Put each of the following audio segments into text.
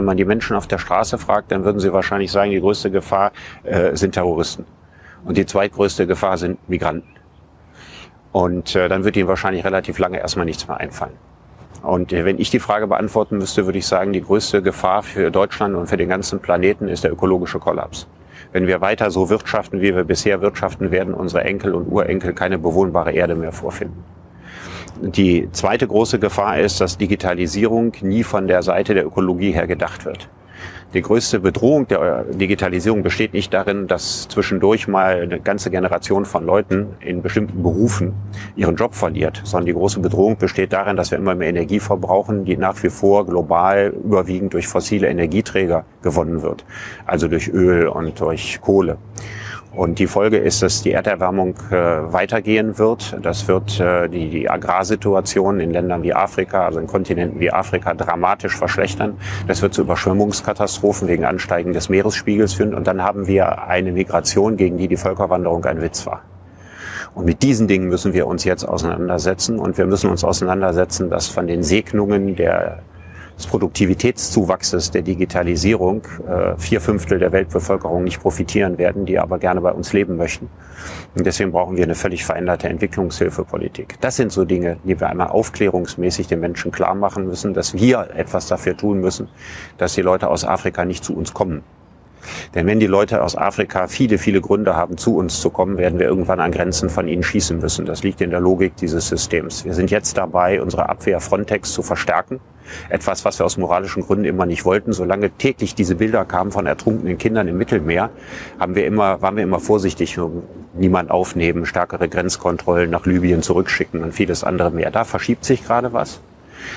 Wenn, man die Menschen auf der Straße fragt, dann würden sie wahrscheinlich sagen, die größte Gefahr äh, sind Terroristen. Und die zweitgrößte Gefahr sind Migranten. Und äh, dann wird ihnen wahrscheinlich relativ lange erstmal nichts mehr einfallen. Und äh, wenn ich die Frage beantworten müsste, würde ich sagen, die größte Gefahr für Deutschland und für den ganzen Planeten ist der ökologische Kollaps. Wenn wir weiter so wirtschaften, wie wir bisher wirtschaften, werden unsere Enkel und Urenkel keine bewohnbare Erde mehr vorfinden. Die zweite große Gefahr ist, dass Digitalisierung nie von der Seite der Ökologie her gedacht wird. Die größte Bedrohung der Digitalisierung besteht nicht darin, dass zwischendurch mal eine ganze Generation von Leuten in bestimmten Berufen ihren Job verliert, sondern die große Bedrohung besteht darin, dass wir immer mehr Energie verbrauchen, die nach wie vor global überwiegend durch fossile Energieträger gewonnen wird, also durch Öl und durch Kohle. Und die Folge ist, dass die Erderwärmung äh, weitergehen wird. Das wird äh, die, die Agrarsituation in Ländern wie Afrika, also in Kontinenten wie Afrika, dramatisch verschlechtern. Das wird zu Überschwemmungskatastrophen wegen Ansteigen des Meeresspiegels führen. Und dann haben wir eine Migration, gegen die die Völkerwanderung ein Witz war. Und mit diesen Dingen müssen wir uns jetzt auseinandersetzen. Und wir müssen uns auseinandersetzen, dass von den Segnungen der des Produktivitätszuwachses der Digitalisierung äh, vier Fünftel der Weltbevölkerung nicht profitieren werden, die aber gerne bei uns leben möchten. Und deswegen brauchen wir eine völlig veränderte Entwicklungshilfepolitik. Das sind so Dinge, die wir einmal aufklärungsmäßig den Menschen klar machen müssen, dass wir etwas dafür tun müssen, dass die Leute aus Afrika nicht zu uns kommen. Denn wenn die Leute aus Afrika viele, viele Gründe haben, zu uns zu kommen, werden wir irgendwann an Grenzen von ihnen schießen müssen. Das liegt in der Logik dieses Systems. Wir sind jetzt dabei, unsere Abwehr Frontex zu verstärken. Etwas, was wir aus moralischen Gründen immer nicht wollten. Solange täglich diese Bilder kamen von ertrunkenen Kindern im Mittelmeer, haben wir immer, waren wir immer vorsichtig, niemand aufnehmen, stärkere Grenzkontrollen nach Libyen zurückschicken und vieles andere mehr. Da verschiebt sich gerade was.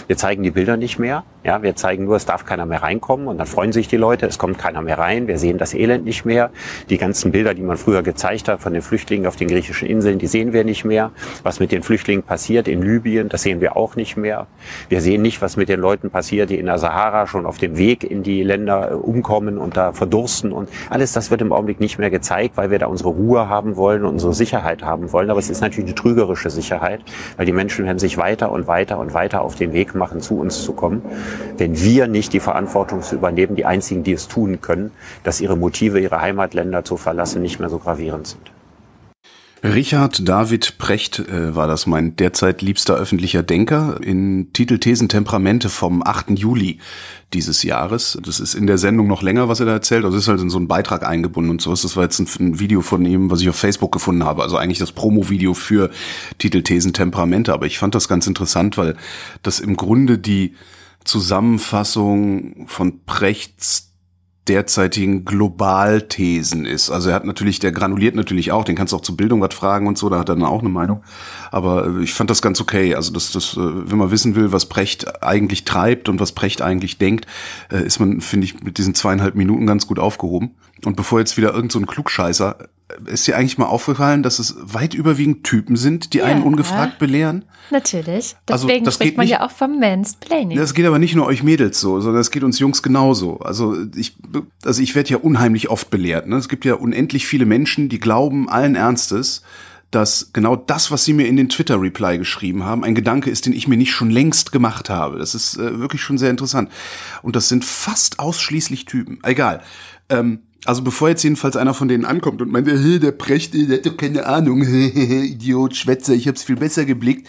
Wir zeigen die Bilder nicht mehr. Ja, wir zeigen nur, es darf keiner mehr reinkommen und dann freuen sich die Leute, es kommt keiner mehr rein. Wir sehen das Elend nicht mehr. Die ganzen Bilder, die man früher gezeigt hat von den Flüchtlingen auf den griechischen Inseln, die sehen wir nicht mehr. Was mit den Flüchtlingen passiert in Libyen, das sehen wir auch nicht mehr. Wir sehen nicht, was mit den Leuten passiert, die in der Sahara schon auf dem Weg in die Länder äh, umkommen und da verdursten und alles das wird im Augenblick nicht mehr gezeigt, weil wir da unsere Ruhe haben wollen unsere Sicherheit haben wollen. Aber es ist natürlich eine trügerische Sicherheit, weil die Menschen werden sich weiter und weiter und weiter auf den Weg machen, zu uns zu kommen wenn wir nicht die Verantwortung zu übernehmen, die einzigen, die es tun können, dass ihre Motive, ihre Heimatländer zu verlassen, nicht mehr so gravierend sind. Richard David Precht äh, war das mein derzeit liebster öffentlicher Denker in Titel Thesen Temperamente vom 8. Juli dieses Jahres. Das ist in der Sendung noch länger, was er da erzählt. Also ist halt in so einen Beitrag eingebunden und so. Das war jetzt ein, ein Video von ihm, was ich auf Facebook gefunden habe. Also eigentlich das Promo-Video für Titel Thesen Temperamente. Aber ich fand das ganz interessant, weil das im Grunde die Zusammenfassung von Prechts derzeitigen Globalthesen ist. Also er hat natürlich, der granuliert natürlich auch, den kannst du auch zur Bildung was fragen und so, da hat er dann auch eine Meinung. Aber äh, ich fand das ganz okay. Also das, das, äh, wenn man wissen will, was Precht eigentlich treibt und was Precht eigentlich denkt, äh, ist man, finde ich, mit diesen zweieinhalb Minuten ganz gut aufgehoben. Und bevor jetzt wieder irgend so ein Klugscheißer ist dir eigentlich mal aufgefallen, dass es weit überwiegend Typen sind, die ja, einen ungefragt belehren? Natürlich. Deswegen also, spricht man nicht, ja auch vom Mansplaining. Das geht aber nicht nur euch Mädels so, sondern es geht uns Jungs genauso. Also ich, also ich werde ja unheimlich oft belehrt. Ne? Es gibt ja unendlich viele Menschen, die glauben allen Ernstes, dass genau das, was sie mir in den Twitter-Reply geschrieben haben, ein Gedanke ist, den ich mir nicht schon längst gemacht habe. Das ist äh, wirklich schon sehr interessant. Und das sind fast ausschließlich Typen. Egal. Ähm, also bevor jetzt jedenfalls einer von denen ankommt und meint, hey, der Precht, der hat doch keine Ahnung, Idiot, Schwätzer, ich hab's viel besser geblickt.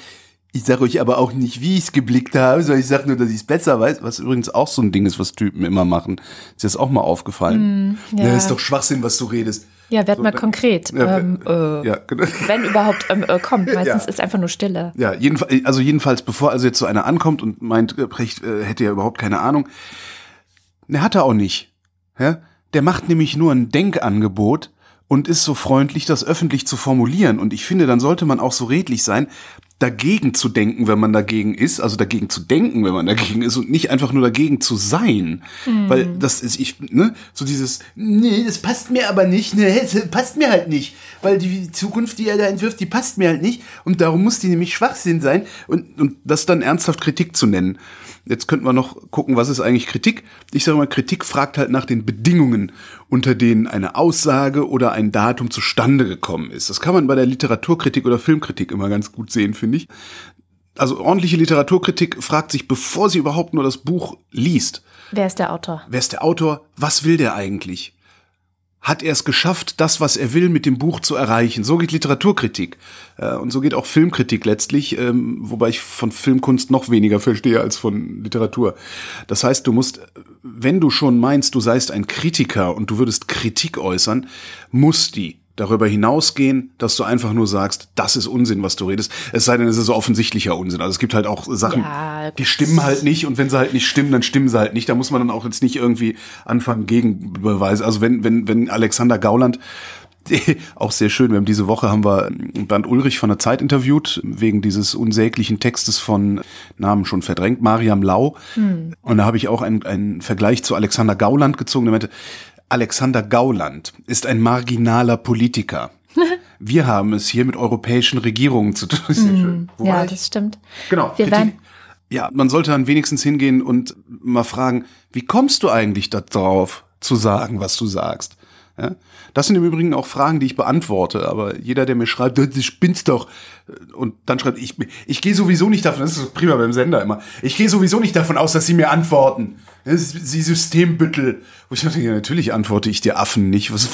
Ich sag euch aber auch nicht, wie ich's geblickt habe, sondern ich sag nur, dass ich's besser weiß, was übrigens auch so ein Ding ist, was Typen immer machen. Ist dir das auch mal aufgefallen? Mm, ja. ja, ist doch Schwachsinn, was du redest. Ja, werd so, mal konkret. Ja, ähm, äh, ja, genau. Wenn überhaupt ähm, äh, kommt. Meistens ja. ist einfach nur Stille. Ja, jedenfalls, also jedenfalls, bevor also jetzt so einer ankommt und meint, äh, Precht äh, hätte ja überhaupt keine Ahnung. Ne, hat er auch nicht. Ja? Der macht nämlich nur ein Denkangebot und ist so freundlich, das öffentlich zu formulieren. Und ich finde, dann sollte man auch so redlich sein, dagegen zu denken, wenn man dagegen ist, also dagegen zu denken, wenn man dagegen ist und nicht einfach nur dagegen zu sein. Mhm. Weil das ist, ich, ne, so dieses, nee, das passt mir aber nicht, ne, das passt mir halt nicht. Weil die Zukunft, die er da entwirft, die passt mir halt nicht. Und darum muss die nämlich Schwachsinn sein und, und das dann ernsthaft Kritik zu nennen. Jetzt könnten wir noch gucken, was ist eigentlich Kritik? Ich sage mal, Kritik fragt halt nach den Bedingungen, unter denen eine Aussage oder ein Datum zustande gekommen ist. Das kann man bei der Literaturkritik oder Filmkritik immer ganz gut sehen, finde ich. Also ordentliche Literaturkritik fragt sich, bevor sie überhaupt nur das Buch liest. Wer ist der Autor? Wer ist der Autor? Was will der eigentlich? Hat er es geschafft, das, was er will, mit dem Buch zu erreichen. So geht Literaturkritik. Äh, und so geht auch Filmkritik letztlich, ähm, wobei ich von Filmkunst noch weniger verstehe als von Literatur. Das heißt, du musst, wenn du schon meinst, du seist ein Kritiker und du würdest Kritik äußern, muss die darüber hinausgehen, dass du einfach nur sagst, das ist Unsinn, was du redest. Es sei denn, es ist so offensichtlicher Unsinn. Also es gibt halt auch Sachen, ja, die stimmen halt nicht und wenn sie halt nicht stimmen, dann stimmen sie halt nicht. Da muss man dann auch jetzt nicht irgendwie anfangen, Gegenbeweise. Also wenn, wenn, wenn Alexander Gauland auch sehr schön. Wir haben diese Woche haben wir Bernd Ulrich von der Zeit interviewt wegen dieses unsäglichen Textes von Namen schon verdrängt Mariam Lau. Hm. Und da habe ich auch einen, einen Vergleich zu Alexander Gauland gezogen. Der meinte, Alexander Gauland ist ein marginaler Politiker. Wir haben es hier mit europäischen Regierungen zu tun. Mm, ja, das stimmt. Genau. Wir werden ja, man sollte dann wenigstens hingehen und mal fragen, wie kommst du eigentlich darauf zu sagen, was du sagst? Ja? Das sind im Übrigen auch Fragen, die ich beantworte, aber jeder, der mir schreibt, du spinnst doch, und dann schreibt, ich, ich gehe sowieso nicht davon, das ist prima beim Sender immer, ich gehe sowieso nicht davon aus, dass sie mir antworten. Sie Systembüttel. Wo ich dachte, ja, natürlich antworte ich dir Affen nicht. Was,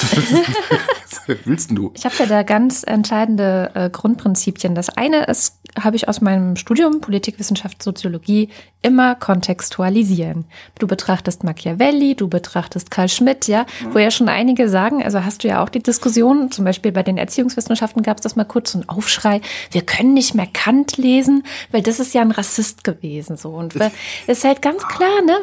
willst du? Ich habe ja da ganz entscheidende äh, Grundprinzipien. Das eine ist, habe ich aus meinem Studium Politikwissenschaft, Soziologie immer kontextualisieren. Du betrachtest Machiavelli, du betrachtest Karl Schmidt, ja, mhm. wo ja schon einige sagen, also hast du ja auch die Diskussion, zum Beispiel bei den Erziehungswissenschaften gab es das mal kurz so einen Aufschrei, wir können nicht mehr Kant lesen, weil das ist ja ein Rassist gewesen so und es ist halt ganz klar, ne,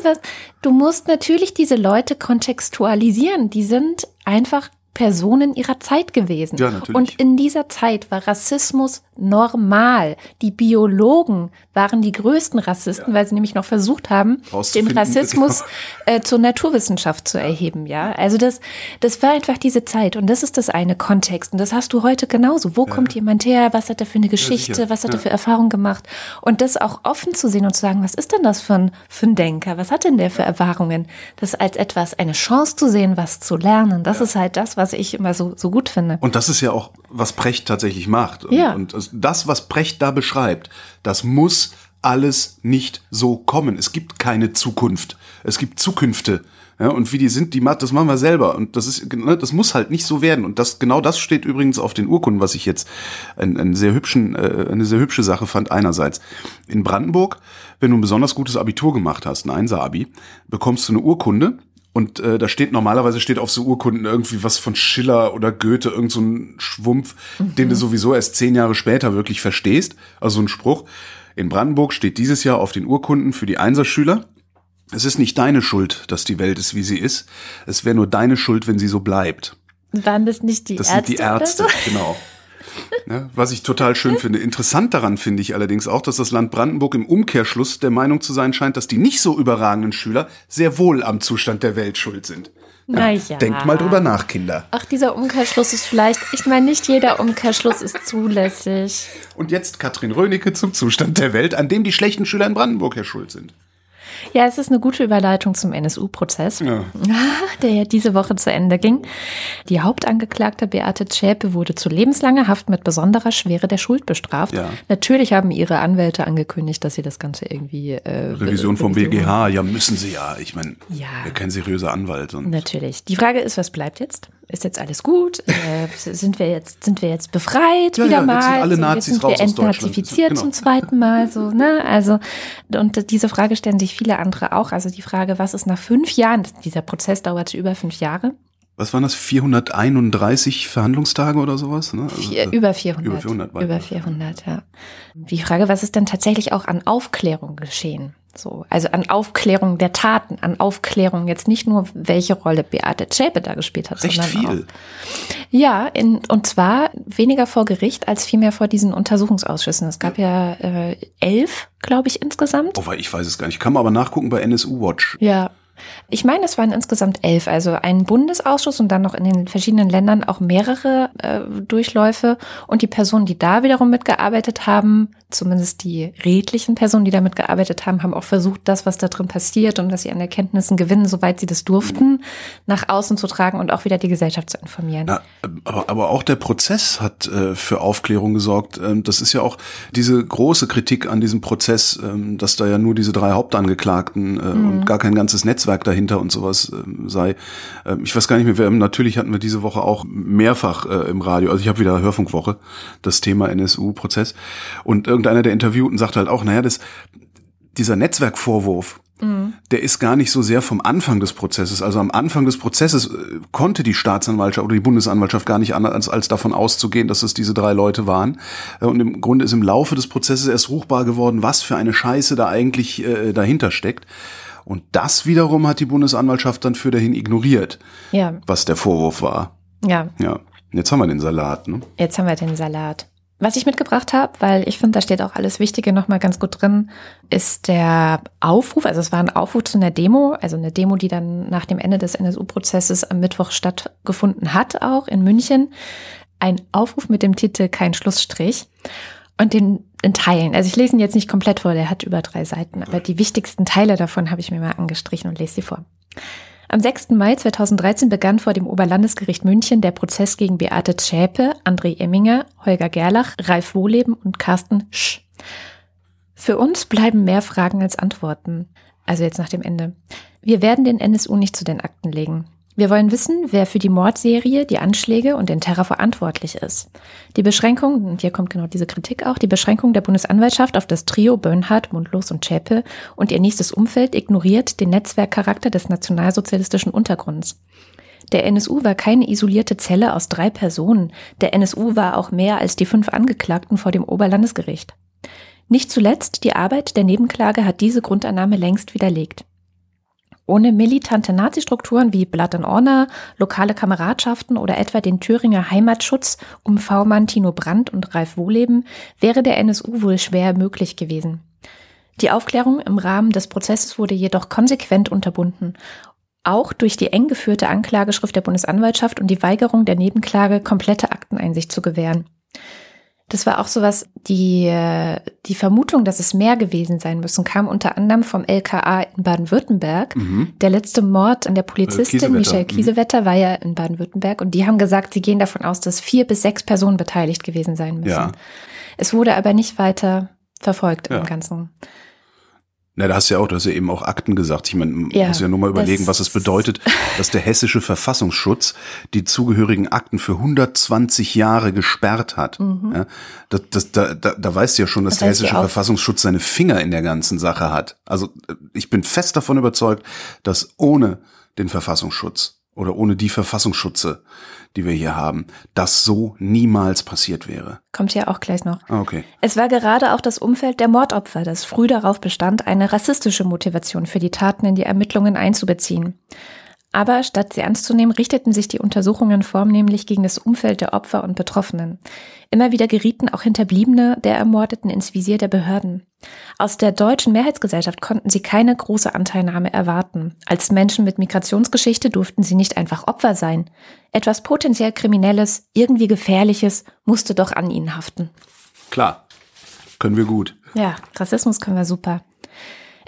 du musst natürlich diese Leute kontextualisieren, die sind einfach Personen ihrer Zeit gewesen. Ja, natürlich. Und in dieser Zeit war Rassismus normal. Die Biologen waren die größten Rassisten, ja. weil sie nämlich noch versucht haben, den Rassismus genau. äh, zur Naturwissenschaft zu erheben. Ja, also das, das war einfach diese Zeit und das ist das eine Kontext und das hast du heute genauso. Wo ja. kommt jemand her? Was hat er für eine Geschichte? Ja, was hat er für Erfahrungen gemacht? Und das auch offen zu sehen und zu sagen, was ist denn das für ein, für ein Denker? Was hat denn der für Erfahrungen? Das als etwas, eine Chance zu sehen, was zu lernen. Das ist halt das, was ich immer so, so gut finde. Und das ist ja auch, was Precht tatsächlich macht. Und, ja. und das, was Precht da beschreibt, das muss alles nicht so kommen. Es gibt keine Zukunft. Es gibt Zukünfte. Ja, und wie die sind, die das machen wir selber. Und das ist, ne, das muss halt nicht so werden. Und das, genau das steht übrigens auf den Urkunden, was ich jetzt einen, einen sehr hübschen, äh, eine sehr hübsche Sache fand. Einerseits in Brandenburg, wenn du ein besonders gutes Abitur gemacht hast, ein Einser-Abi, bekommst du eine Urkunde und äh, da steht normalerweise steht auf so Urkunden irgendwie was von Schiller oder Goethe, irgend so ein Schwumpf, mhm. den du sowieso erst zehn Jahre später wirklich verstehst. Also ein Spruch. In Brandenburg steht dieses Jahr auf den Urkunden für die Einserschüler. Es ist nicht deine Schuld, dass die Welt ist, wie sie ist. Es wäre nur deine Schuld, wenn sie so bleibt. Waren das nicht die das Ärzte? Das sind die Ärzte, so? genau. Ja, was ich total schön finde. Interessant daran finde ich allerdings auch, dass das Land Brandenburg im Umkehrschluss der Meinung zu sein scheint, dass die nicht so überragenden Schüler sehr wohl am Zustand der Welt schuld sind. Ja, naja. Denkt mal drüber nach, Kinder. Ach, dieser Umkehrschluss ist vielleicht, ich meine, nicht jeder Umkehrschluss ist zulässig. Und jetzt Katrin Rönecke zum Zustand der Welt, an dem die schlechten Schüler in Brandenburg ja schuld sind. Ja, es ist eine gute Überleitung zum NSU-Prozess, ja. der ja diese Woche zu Ende ging. Die Hauptangeklagte Beate Zschäpe wurde zu lebenslanger Haft mit besonderer Schwere der Schuld bestraft. Ja. Natürlich haben ihre Anwälte angekündigt, dass sie das Ganze irgendwie äh, Revision vom BGH, ja müssen sie ja. Ich meine, ja. kein seriöser Anwalt. Und Natürlich. Die Frage ist, was bleibt jetzt? ist jetzt alles gut? Äh, sind wir jetzt sind wir jetzt befreit ja, wieder ja, mal? Jetzt sind alle Nazis jetzt sind wir entnazifiziert genau. zum zweiten Mal so, ne? Also und diese Frage stellen sich viele andere auch, also die Frage, was ist nach fünf Jahren? Dieser Prozess dauerte über fünf Jahre. Was waren das? 431 Verhandlungstage oder sowas? Ne? Also, Vier, über 400. Über 400. Über 400, ja. Die Frage, was ist denn tatsächlich auch an Aufklärung geschehen? So, also an Aufklärung der Taten, an Aufklärung jetzt nicht nur, welche Rolle Beate Zschäpe da gespielt hat, Recht sondern viel. Auch, ja, in, und zwar weniger vor Gericht als vielmehr vor diesen Untersuchungsausschüssen. Es gab ja, ja äh, elf, glaube ich, insgesamt. Oh, ich weiß es gar nicht. Kann man aber nachgucken bei NSU Watch. Ja, ich meine, es waren insgesamt elf, also ein Bundesausschuss und dann noch in den verschiedenen Ländern auch mehrere äh, Durchläufe. Und die Personen, die da wiederum mitgearbeitet haben, zumindest die redlichen Personen, die damit gearbeitet haben, haben auch versucht, das, was da drin passiert und was sie an Erkenntnissen gewinnen, soweit sie das durften, nach außen zu tragen und auch wieder die Gesellschaft zu informieren. Na, aber, aber auch der Prozess hat äh, für Aufklärung gesorgt. Ähm, das ist ja auch diese große Kritik an diesem Prozess, ähm, dass da ja nur diese drei Hauptangeklagten äh, mhm. und gar kein ganzes Netzwerk dahinter und sowas äh, sei. Ähm, ich weiß gar nicht mehr, wir, natürlich hatten wir diese Woche auch mehrfach äh, im Radio, also ich habe wieder Hörfunkwoche, das Thema NSU-Prozess. Und irgendeiner der Interviewten sagt halt auch, naja, das, dieser Netzwerkvorwurf, mhm. der ist gar nicht so sehr vom Anfang des Prozesses. Also am Anfang des Prozesses äh, konnte die Staatsanwaltschaft oder die Bundesanwaltschaft gar nicht anders als, als davon auszugehen, dass es diese drei Leute waren. Äh, und im Grunde ist im Laufe des Prozesses erst ruchbar geworden, was für eine Scheiße da eigentlich äh, dahinter steckt. Und das wiederum hat die Bundesanwaltschaft dann für dahin ignoriert, ja. was der Vorwurf war. Ja. Ja. Jetzt haben wir den Salat, ne? Jetzt haben wir den Salat. Was ich mitgebracht habe, weil ich finde, da steht auch alles Wichtige nochmal ganz gut drin, ist der Aufruf, also es war ein Aufruf zu einer Demo, also eine Demo, die dann nach dem Ende des NSU-Prozesses am Mittwoch stattgefunden hat, auch in München. Ein Aufruf mit dem Titel Kein Schlussstrich und den in Teilen. Also ich lese ihn jetzt nicht komplett vor, der hat über drei Seiten, aber die wichtigsten Teile davon habe ich mir mal angestrichen und lese sie vor. Am 6. Mai 2013 begann vor dem Oberlandesgericht München der Prozess gegen Beate Zschäpe, André Emminger, Holger Gerlach, Ralf Wohleben und Carsten Sch. Für uns bleiben mehr Fragen als Antworten. Also jetzt nach dem Ende. Wir werden den NSU nicht zu den Akten legen. Wir wollen wissen, wer für die Mordserie, die Anschläge und den Terror verantwortlich ist. Die Beschränkung, und hier kommt genau diese Kritik auch, die Beschränkung der Bundesanwaltschaft auf das Trio Bernhard, Mundlos und Schäpe und ihr nächstes Umfeld ignoriert den Netzwerkcharakter des nationalsozialistischen Untergrunds. Der NSU war keine isolierte Zelle aus drei Personen. Der NSU war auch mehr als die fünf Angeklagten vor dem Oberlandesgericht. Nicht zuletzt die Arbeit der Nebenklage hat diese Grundannahme längst widerlegt. Ohne militante Nazi-Strukturen wie Blood and Honor, lokale Kameradschaften oder etwa den Thüringer Heimatschutz um V-Mann Tino Brandt und Ralf Wohleben wäre der NSU wohl schwer möglich gewesen. Die Aufklärung im Rahmen des Prozesses wurde jedoch konsequent unterbunden auch durch die eng geführte Anklageschrift der Bundesanwaltschaft und die Weigerung der Nebenklage komplette Akteneinsicht zu gewähren. Das war auch sowas, die, die Vermutung, dass es mehr gewesen sein müssen, kam unter anderem vom LKA in Baden-Württemberg. Mhm. Der letzte Mord an der Polizistin Kiesewetter. Michelle mhm. Kiesewetter war ja in Baden-Württemberg und die haben gesagt, sie gehen davon aus, dass vier bis sechs Personen beteiligt gewesen sein müssen. Ja. Es wurde aber nicht weiter verfolgt ja. im Ganzen. Na, da hast du ja auch, du hast ja eben auch Akten gesagt. Ich meine, man ja, muss ja nur mal überlegen, was es bedeutet, dass der hessische Verfassungsschutz die zugehörigen Akten für 120 Jahre gesperrt hat. Mhm. Ja, das, das, da, da, da weißt du ja schon, dass das der hessische Verfassungsschutz seine Finger in der ganzen Sache hat. Also ich bin fest davon überzeugt, dass ohne den Verfassungsschutz oder ohne die Verfassungsschutze, die wir hier haben, das so niemals passiert wäre. Kommt ja auch gleich noch. Ah, okay. Es war gerade auch das Umfeld der Mordopfer, das früh darauf bestand, eine rassistische Motivation für die Taten in die Ermittlungen einzubeziehen. Aber statt sie ernst zu nehmen, richteten sich die Untersuchungen vornehmlich gegen das Umfeld der Opfer und Betroffenen. Immer wieder gerieten auch Hinterbliebene der Ermordeten ins Visier der Behörden. Aus der deutschen Mehrheitsgesellschaft konnten sie keine große Anteilnahme erwarten. Als Menschen mit Migrationsgeschichte durften sie nicht einfach Opfer sein. Etwas potenziell Kriminelles, irgendwie Gefährliches musste doch an ihnen haften. Klar, können wir gut. Ja, Rassismus können wir super.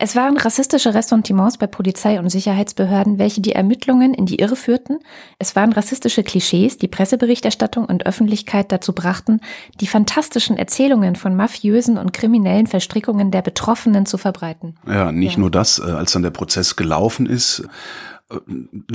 Es waren rassistische Ressentiments bei Polizei und Sicherheitsbehörden, welche die Ermittlungen in die Irre führten. Es waren rassistische Klischees, die Presseberichterstattung und Öffentlichkeit dazu brachten, die fantastischen Erzählungen von mafiösen und kriminellen Verstrickungen der Betroffenen zu verbreiten. Ja, nicht ja. nur das, äh, als dann der Prozess gelaufen ist,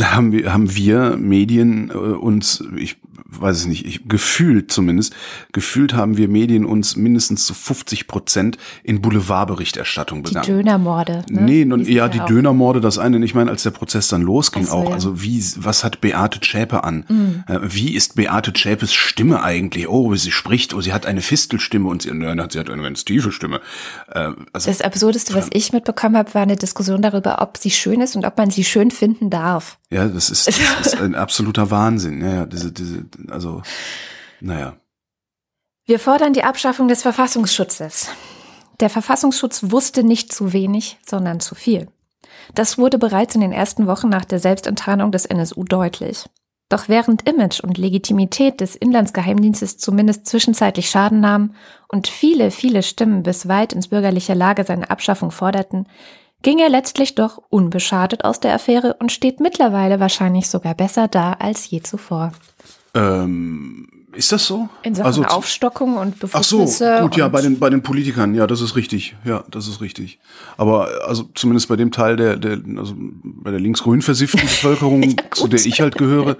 haben wir, haben wir Medien äh, uns, ich weiß es nicht, ich, gefühlt zumindest, gefühlt haben wir Medien uns mindestens zu 50 Prozent in Boulevardberichterstattung begangen. Die Dönermorde. Ne? Nee, nun, ja, die Dönermorde, das eine, ich meine, als der Prozess dann losging so, auch, ja. also wie, was hat Beate Zschäpe an? Mhm. Wie ist Beate Zschäpes Stimme eigentlich? Oh, sie spricht, oh, sie hat eine Fistelstimme und sie, nein, sie hat eine ganz tiefe Stimme. Äh, also, das Absurdeste, was ich mitbekommen habe, war eine Diskussion darüber, ob sie schön ist und ob man sie schön finden finden darf. Ja, das ist, das ist ein absoluter Wahnsinn. Ja, diese, diese, also, naja. Wir fordern die Abschaffung des Verfassungsschutzes. Der Verfassungsschutz wusste nicht zu wenig, sondern zu viel. Das wurde bereits in den ersten Wochen nach der Selbstenttarnung des NSU deutlich. Doch während Image und Legitimität des Inlandsgeheimdienstes zumindest zwischenzeitlich Schaden nahmen und viele, viele Stimmen bis weit ins bürgerliche Lager seine Abschaffung forderten, ging er letztlich doch unbeschadet aus der Affäre und steht mittlerweile wahrscheinlich sogar besser da als je zuvor. Ähm, ist das so? In Sachen also, Aufstockung und Befugnisse. Ach so, gut, ja, bei den, bei den Politikern, ja, das ist richtig. Ja, das ist richtig. Aber also zumindest bei dem Teil der, der also bei der linksgrün versifften Bevölkerung, ja, zu der ich halt gehöre,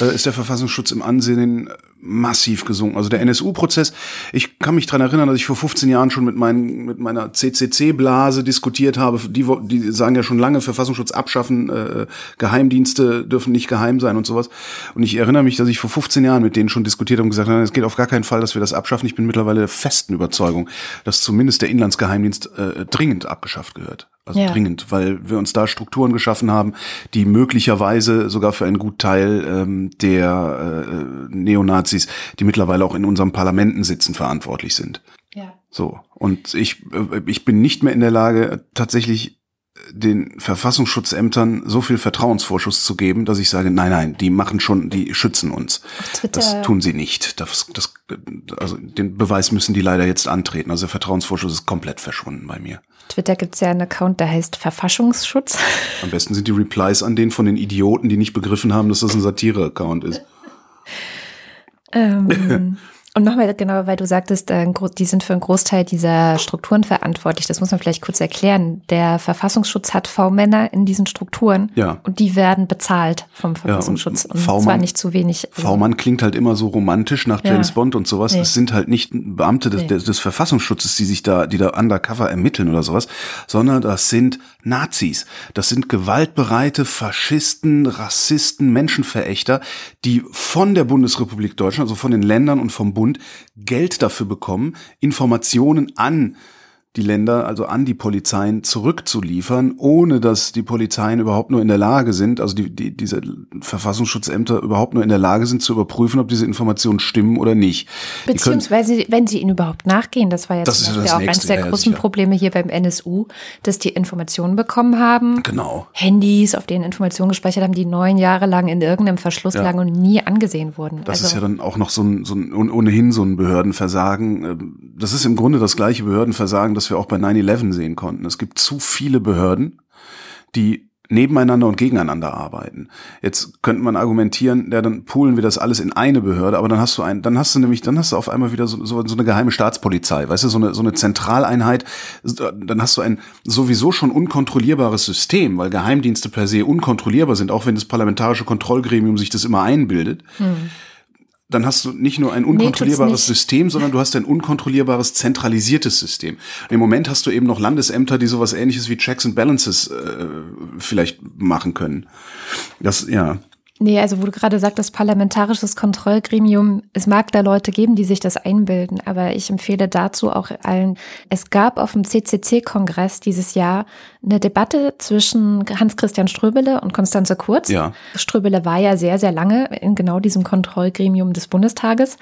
äh, ist der Verfassungsschutz im Ansehen massiv gesunken. Also der NSU-Prozess, ich kann mich dran erinnern, dass ich vor 15 Jahren schon mit, meinen, mit meiner CCC-Blase diskutiert habe. Die, die sagen ja schon lange, Verfassungsschutz abschaffen, äh, Geheimdienste dürfen nicht geheim sein und sowas. Und ich erinnere mich, dass ich vor 15 Jahren mit denen schon diskutiert habe und gesagt habe, es geht auf gar keinen Fall, dass wir das abschaffen. Ich bin mittlerweile der festen Überzeugung, dass zumindest der Inlandsgeheimdienst äh, dringend abgeschafft gehört. Also ja. dringend, weil wir uns da Strukturen geschaffen haben, die möglicherweise sogar für einen Gutteil ähm, der äh, Neonazis, die mittlerweile auch in unseren Parlamenten sitzen, verantwortlich sind. Ja. So. Und ich, äh, ich bin nicht mehr in der Lage, tatsächlich den Verfassungsschutzämtern so viel Vertrauensvorschuss zu geben, dass ich sage, nein, nein, die machen schon, die schützen uns. Das tun sie nicht. Das, das, also den Beweis müssen die leider jetzt antreten. Also der Vertrauensvorschuss ist komplett verschwunden bei mir. Twitter gibt es ja einen Account, der heißt Verfassungsschutz. Am besten sind die Replies an den von den Idioten, die nicht begriffen haben, dass das ein Satire-Account ist. ähm, Und nochmal genau, weil du sagtest, äh, die sind für einen Großteil dieser Strukturen verantwortlich. Das muss man vielleicht kurz erklären. Der Verfassungsschutz hat V-Männer in diesen Strukturen ja. und die werden bezahlt vom Verfassungsschutz. Ja, und, und zwar nicht zu wenig. Also V-Mann klingt halt immer so romantisch nach James ja. Bond und sowas. Nee. Es sind halt nicht Beamte des, nee. des, des Verfassungsschutzes, die sich da, die da undercover ermitteln oder sowas, sondern das sind Nazis. Das sind gewaltbereite Faschisten, Rassisten, Menschenverächter, die von der Bundesrepublik Deutschland, also von den Ländern und vom Bund Geld dafür bekommen, Informationen an die Länder, also an die Polizeien zurückzuliefern, ohne dass die Polizeien überhaupt nur in der Lage sind, also die, die, diese Verfassungsschutzämter überhaupt nur in der Lage sind zu überprüfen, ob diese Informationen stimmen oder nicht. Beziehungsweise, können, wenn sie ihnen überhaupt nachgehen, das war ja, das ja auch eines der ja, großen sicher. Probleme hier beim NSU, dass die Informationen bekommen haben. Genau. Handys, auf denen Informationen gespeichert haben, die neun Jahre lang in irgendeinem Verschluss ja. lagen und nie angesehen wurden. Das also, ist ja dann auch noch so ein, so ein ohnehin so ein Behördenversagen. Ähm, das ist im Grunde das gleiche Behördenversagen, das was wir auch bei 9-11 sehen konnten. Es gibt zu viele Behörden, die nebeneinander und gegeneinander arbeiten. Jetzt könnte man argumentieren, ja, dann poolen wir das alles in eine Behörde, aber dann hast du ein, dann hast du nämlich, dann hast du auf einmal wieder so, so, so eine geheime Staatspolizei, weißt du, so eine, so eine Zentraleinheit, dann hast du ein sowieso schon unkontrollierbares System, weil Geheimdienste per se unkontrollierbar sind, auch wenn das parlamentarische Kontrollgremium sich das immer einbildet. Hm dann hast du nicht nur ein unkontrollierbares nee, System, sondern du hast ein unkontrollierbares zentralisiertes System. Und Im Moment hast du eben noch Landesämter, die sowas ähnliches wie Checks and Balances äh, vielleicht machen können. Das, ja. Nee, also wo du gerade sagtest, parlamentarisches Kontrollgremium, es mag da Leute geben, die sich das einbilden, aber ich empfehle dazu auch allen, es gab auf dem CCC-Kongress dieses Jahr eine Debatte zwischen Hans-Christian Ströbele und Konstanze Kurz. Ja. Ströbele war ja sehr, sehr lange in genau diesem Kontrollgremium des Bundestages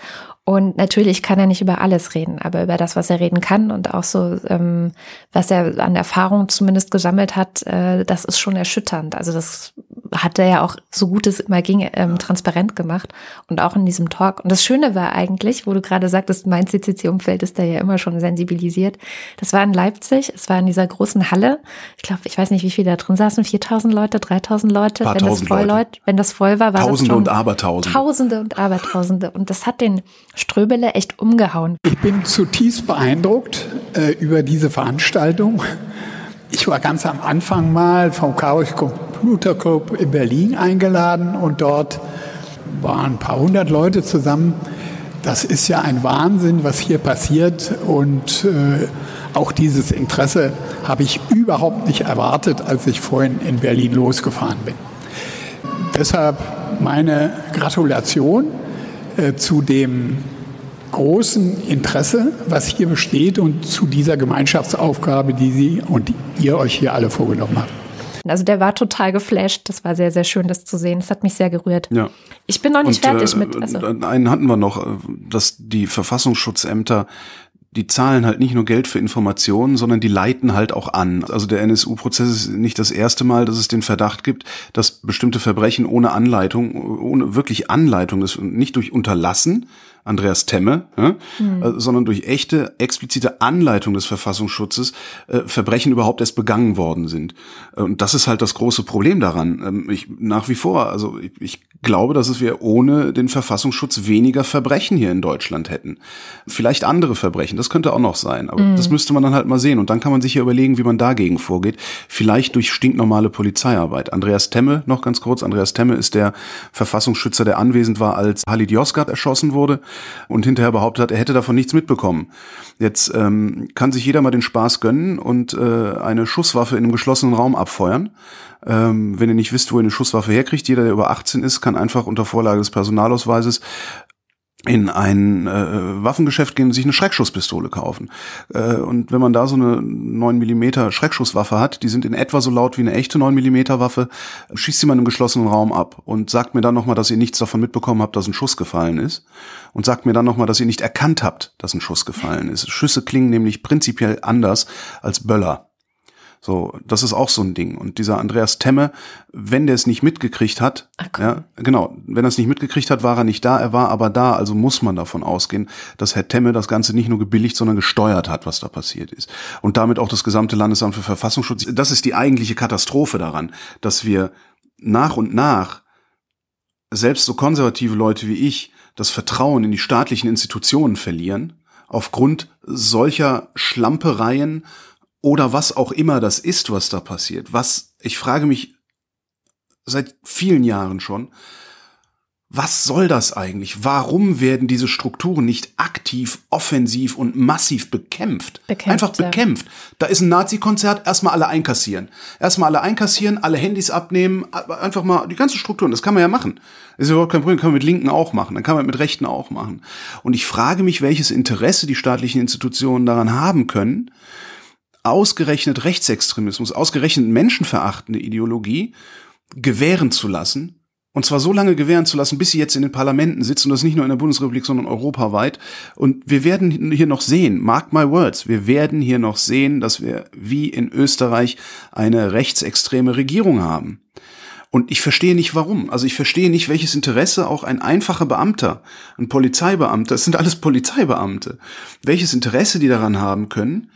und natürlich kann er nicht über alles reden, aber über das, was er reden kann und auch so, ähm, was er an Erfahrung zumindest gesammelt hat, äh, das ist schon erschütternd. Also das hat er ja auch so gut es immer ging ähm, transparent gemacht und auch in diesem Talk. Und das Schöne war eigentlich, wo du gerade sagtest, mein CCC-Umfeld ist da ja immer schon sensibilisiert. Das war in Leipzig, es war in dieser großen Halle. Ich glaube, ich weiß nicht, wie viele da drin saßen, 4000 Leute, 3000 Leute. Paar wenn das voll Leute. wenn das voll war, war Tausende das schon und Abertausende. Tausende und Abertausende. Und das hat den Ströbele echt umgehauen. Ich bin zutiefst beeindruckt äh, über diese Veranstaltung. Ich war ganz am Anfang mal vom Chaos Computer Club in Berlin eingeladen und dort waren ein paar hundert Leute zusammen. Das ist ja ein Wahnsinn, was hier passiert und äh, auch dieses Interesse habe ich überhaupt nicht erwartet, als ich vorhin in Berlin losgefahren bin. Deshalb meine Gratulation äh, zu dem großen Interesse, was hier besteht und zu dieser Gemeinschaftsaufgabe, die Sie und ihr euch hier alle vorgenommen habt. Also der war total geflasht. Das war sehr, sehr schön, das zu sehen. Das hat mich sehr gerührt. Ja. Ich bin noch nicht und, fertig äh, mit. Also. Einen hatten wir noch, äh, dass die Verfassungsschutzämter die zahlen halt nicht nur Geld für Informationen, sondern die leiten halt auch an. Also der NSU-Prozess ist nicht das erste Mal, dass es den Verdacht gibt, dass bestimmte Verbrechen ohne Anleitung, ohne wirklich Anleitung, das nicht durch Unterlassen, Andreas Temme, ja, mhm. äh, sondern durch echte, explizite Anleitung des Verfassungsschutzes äh, Verbrechen überhaupt erst begangen worden sind. Äh, und das ist halt das große Problem daran. Ähm, ich, nach wie vor, also ich, ich glaube, dass es wir ohne den Verfassungsschutz weniger Verbrechen hier in Deutschland hätten. Vielleicht andere Verbrechen, das könnte auch noch sein, aber mhm. das müsste man dann halt mal sehen. Und dann kann man sich ja überlegen, wie man dagegen vorgeht. Vielleicht durch stinknormale Polizeiarbeit. Andreas Temme, noch ganz kurz, Andreas Temme ist der Verfassungsschützer, der anwesend war, als Halid Yozgat erschossen wurde und hinterher behauptet hat, er hätte davon nichts mitbekommen. Jetzt ähm, kann sich jeder mal den Spaß gönnen und äh, eine Schusswaffe in einem geschlossenen Raum abfeuern. Ähm, wenn ihr nicht wisst, wo ihr eine Schusswaffe herkriegt, jeder, der über 18 ist, kann einfach unter Vorlage des Personalausweises in ein äh, Waffengeschäft gehen und sich eine Schreckschusspistole kaufen. Äh, und wenn man da so eine 9 Millimeter Schreckschusswaffe hat, die sind in etwa so laut wie eine echte 9 Millimeter Waffe, schießt sie mal einem geschlossenen Raum ab und sagt mir dann nochmal, dass ihr nichts davon mitbekommen habt, dass ein Schuss gefallen ist. Und sagt mir dann nochmal, dass ihr nicht erkannt habt, dass ein Schuss gefallen ist. Schüsse klingen nämlich prinzipiell anders als Böller. So, das ist auch so ein Ding. Und dieser Andreas Temme, wenn der es nicht mitgekriegt hat, ja, genau, wenn er es nicht mitgekriegt hat, war er nicht da, er war aber da, also muss man davon ausgehen, dass Herr Temme das Ganze nicht nur gebilligt, sondern gesteuert hat, was da passiert ist. Und damit auch das gesamte Landesamt für Verfassungsschutz. Das ist die eigentliche Katastrophe daran, dass wir nach und nach selbst so konservative Leute wie ich das Vertrauen in die staatlichen Institutionen verlieren, aufgrund solcher Schlampereien oder was auch immer das ist, was da passiert. Was, ich frage mich seit vielen Jahren schon, was soll das eigentlich? Warum werden diese Strukturen nicht aktiv, offensiv und massiv bekämpft? bekämpft Einfach bekämpft. Ja. Da ist ein Nazi-Konzert, erstmal alle einkassieren. Erstmal alle einkassieren, alle Handys abnehmen, einfach mal die ganze Strukturen, das kann man ja machen. Das ist überhaupt kein Problem, kann man mit Linken auch machen, dann kann man mit Rechten auch machen. Und ich frage mich, welches Interesse die staatlichen Institutionen daran haben können, ausgerechnet Rechtsextremismus, ausgerechnet menschenverachtende Ideologie gewähren zu lassen. Und zwar so lange gewähren zu lassen, bis sie jetzt in den Parlamenten sitzen, und das nicht nur in der Bundesrepublik, sondern europaweit. Und wir werden hier noch sehen, mark my words, wir werden hier noch sehen, dass wir wie in Österreich eine rechtsextreme Regierung haben. Und ich verstehe nicht warum. Also ich verstehe nicht, welches Interesse auch ein einfacher Beamter, ein Polizeibeamter, es sind alles Polizeibeamte, welches Interesse die daran haben können,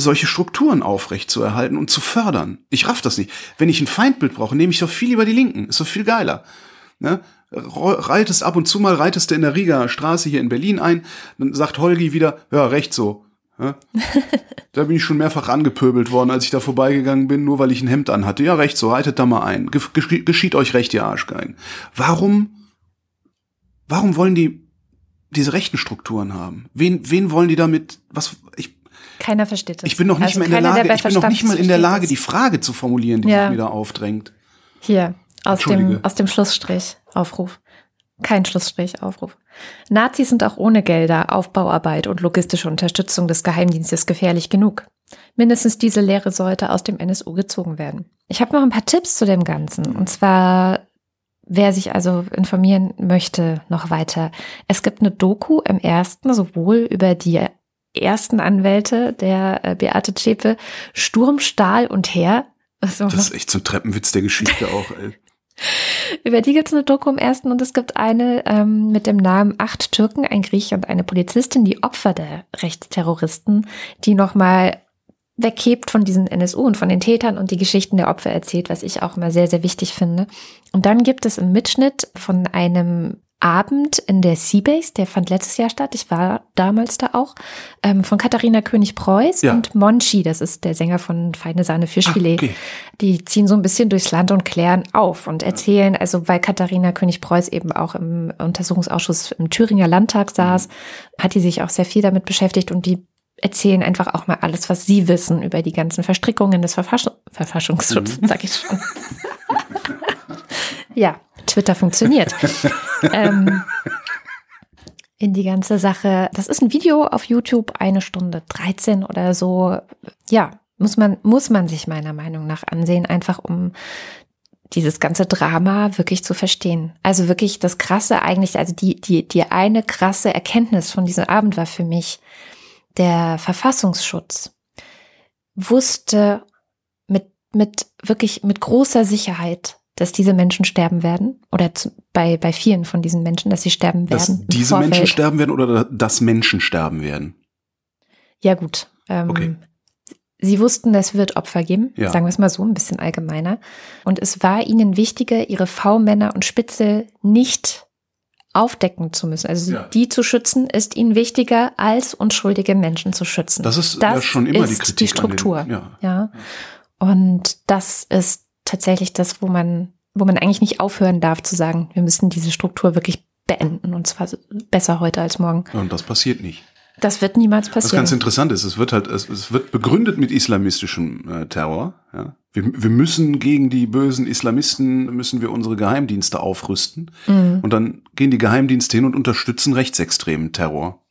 solche Strukturen aufrecht zu erhalten und zu fördern. Ich raff das nicht. Wenn ich ein Feindbild brauche, nehme ich doch viel lieber die Linken. Ist doch viel geiler. Ne? Reitest ab und zu mal, reitest du in der Riga Straße hier in Berlin ein, dann sagt Holgi wieder, ja, recht so. Ja? da bin ich schon mehrfach angepöbelt worden, als ich da vorbeigegangen bin, nur weil ich ein Hemd anhatte. Ja, recht so, reitet da mal ein. geschieht euch recht, ihr Arschgeigen. Warum, warum wollen die diese rechten Strukturen haben? Wen, wen wollen die damit, was, ich, keiner versteht das. Ich bin noch nicht also mal in der Lage, ich bin noch nicht mal in der Lage, die Frage zu formulieren, die ja. sich mir da aufdrängt. Hier, aus dem, aus dem Schlussstrich, Aufruf. Kein Schlussstrich, Aufruf. Nazis sind auch ohne Gelder, Aufbauarbeit und logistische Unterstützung des Geheimdienstes gefährlich genug. Mindestens diese Lehre sollte aus dem NSU gezogen werden. Ich habe noch ein paar Tipps zu dem Ganzen. Und zwar, wer sich also informieren möchte, noch weiter. Es gibt eine Doku im ersten, sowohl über die ersten Anwälte der äh, Beate Zschäpe, Sturm, Stahl und Heer. Also, das ist echt so ein Treppenwitz der Geschichte auch, ey. Über die gibt es eine Doku im ersten und es gibt eine ähm, mit dem Namen Acht Türken, ein Grieche und eine Polizistin, die Opfer der Rechtsterroristen, die nochmal weghebt von diesen NSU und von den Tätern und die Geschichten der Opfer erzählt, was ich auch immer sehr, sehr wichtig finde. Und dann gibt es einen Mitschnitt von einem Abend in der Seabase, der fand letztes Jahr statt. Ich war damals da auch. Ähm, von Katharina König-Preuß ja. und Monchi, das ist der Sänger von Feine Sahne Fischfilet. Okay. Die ziehen so ein bisschen durchs Land und klären auf und erzählen, also weil Katharina König-Preuß eben auch im Untersuchungsausschuss im Thüringer Landtag saß, mhm. hat die sich auch sehr viel damit beschäftigt und die erzählen einfach auch mal alles, was sie wissen über die ganzen Verstrickungen des Verfass Verfassungsschutzes, mhm. sag ich schon. ja, Twitter funktioniert. ähm, in die ganze Sache. Das ist ein Video auf YouTube, eine Stunde 13 oder so. Ja, muss man, muss man sich meiner Meinung nach ansehen, einfach um dieses ganze Drama wirklich zu verstehen. Also wirklich das Krasse eigentlich, also die, die, die eine krasse Erkenntnis von diesem Abend war für mich, der Verfassungsschutz wusste mit, mit wirklich mit großer Sicherheit, dass diese Menschen sterben werden oder zu, bei, bei vielen von diesen Menschen, dass sie sterben Dass werden. im diese Menschen Vorfeld. sterben werden oder dass Menschen sterben werden? Ja, gut. Ähm, Okay. Sie wussten, es wird Opfer geben, Ja. sagen wir es mal so, ein bisschen allgemeiner. Und es war ihnen wichtiger, ihre V-Männer und Spitzel nicht aufdecken zu müssen. Also Ja. die zu schützen, ist ihnen wichtiger, als unschuldige Menschen zu schützen. Das ist ja schon immer die ist Kritik die an den- Struktur. ja. ja. Und das ist tatsächlich das, wo man, wo man eigentlich nicht aufhören darf zu sagen, wir müssen diese Struktur wirklich beenden und zwar besser heute als morgen. Und das passiert nicht. Das wird niemals Was passieren. ganz interessant ist, es wird halt, es, es wird begründet mit islamistischem äh, Terror. Ja. Wir, wir müssen gegen die bösen Islamisten, müssen wir unsere Geheimdienste aufrüsten. Mhm. Und dann gehen die Geheimdienste hin und unterstützen rechtsextremen Terror.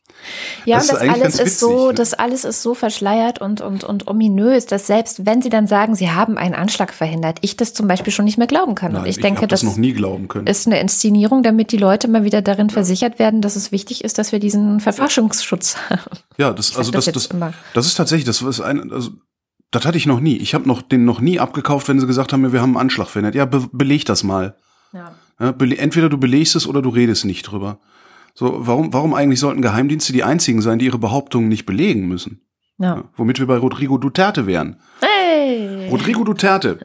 Ja, Das und das alles ist so, ne? das alles ist so verschleiert und, und, und ominös, dass selbst wenn sie dann sagen, sie haben einen Anschlag verhindert, ich das zum Beispiel schon nicht mehr glauben kann. und Nein, ich denke, das noch nie glauben können. ist eine Inszenierung, damit die Leute mal wieder darin versichert werden, dass es wichtig ist, dass wir diesen Verfassungsschutz haben. Ja, das, also das das, das, das ist tatsächlich, das ist ein, also, das hatte ich noch nie. Ich habe noch den noch nie abgekauft, wenn sie gesagt haben, wir haben einen Anschlag verhindert. Ja, be beleg das mal. Ja. Ja, entweder du belegst es oder du redest nicht drüber. So, warum, warum eigentlich sollten Geheimdienste die einzigen sein, die ihre Behauptungen nicht belegen müssen? Ja. Womit wir bei Rodrigo Duterte wären. Hey! Rodrigo Duterte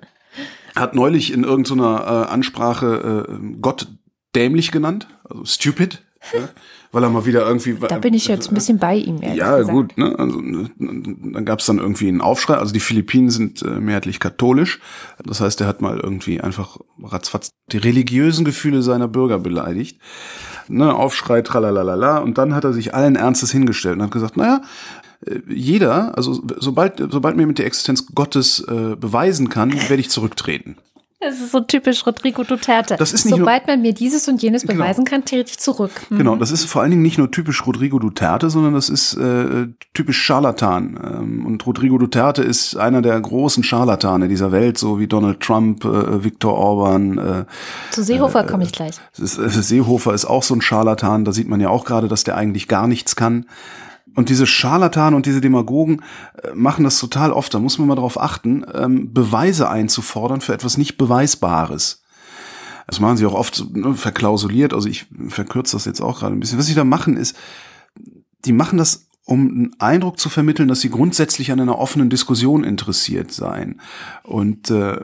hat neulich in irgendeiner äh, Ansprache äh, Gott dämlich genannt, also stupid, ja, weil er mal wieder irgendwie. Da bin ich jetzt ein bisschen bei ihm. ehrlich Ja, gesagt. gut, ne? Also, ne, dann gab es dann irgendwie einen Aufschrei. Also die Philippinen sind äh, mehrheitlich katholisch. Das heißt, er hat mal irgendwie einfach ratzfatz die religiösen Gefühle seiner Bürger beleidigt. Ne, Aufschrei, tralalala. Und dann hat er sich allen Ernstes hingestellt und hat gesagt, naja, äh, jeder, also sobald, sobald mir mit der Existenz Gottes äh, beweisen kann, werde ich zurücktreten. Das ist so typisch Rodrigo Duterte. Das ist nicht Sobald man mir dieses und jenes Genau. beweisen kann, trete ich zurück. Mhm. Genau, das ist vor allen Dingen nicht nur typisch Rodrigo Duterte, sondern das ist äh, typisch Scharlatan. Ähm, und Rodrigo Duterte ist einer der großen Scharlatane dieser Welt, so wie Donald Trump, äh, Viktor Orban. Äh, Zu Seehofer komme ich gleich. ist, äh, Seehofer ist auch so ein Scharlatan. Da sieht man ja auch gerade, dass der eigentlich gar nichts kann. Und diese Scharlatanen und diese Demagogen äh, machen das total oft. Da muss man mal drauf achten, ähm, Beweise einzufordern für etwas nicht Beweisbares. Das machen sie auch oft ne, verklausuliert. Also ich verkürze das jetzt auch gerade ein bisschen. Was sie da machen ist, die machen das, um einen Eindruck zu vermitteln, dass sie grundsätzlich an einer offenen Diskussion interessiert seien. Und äh,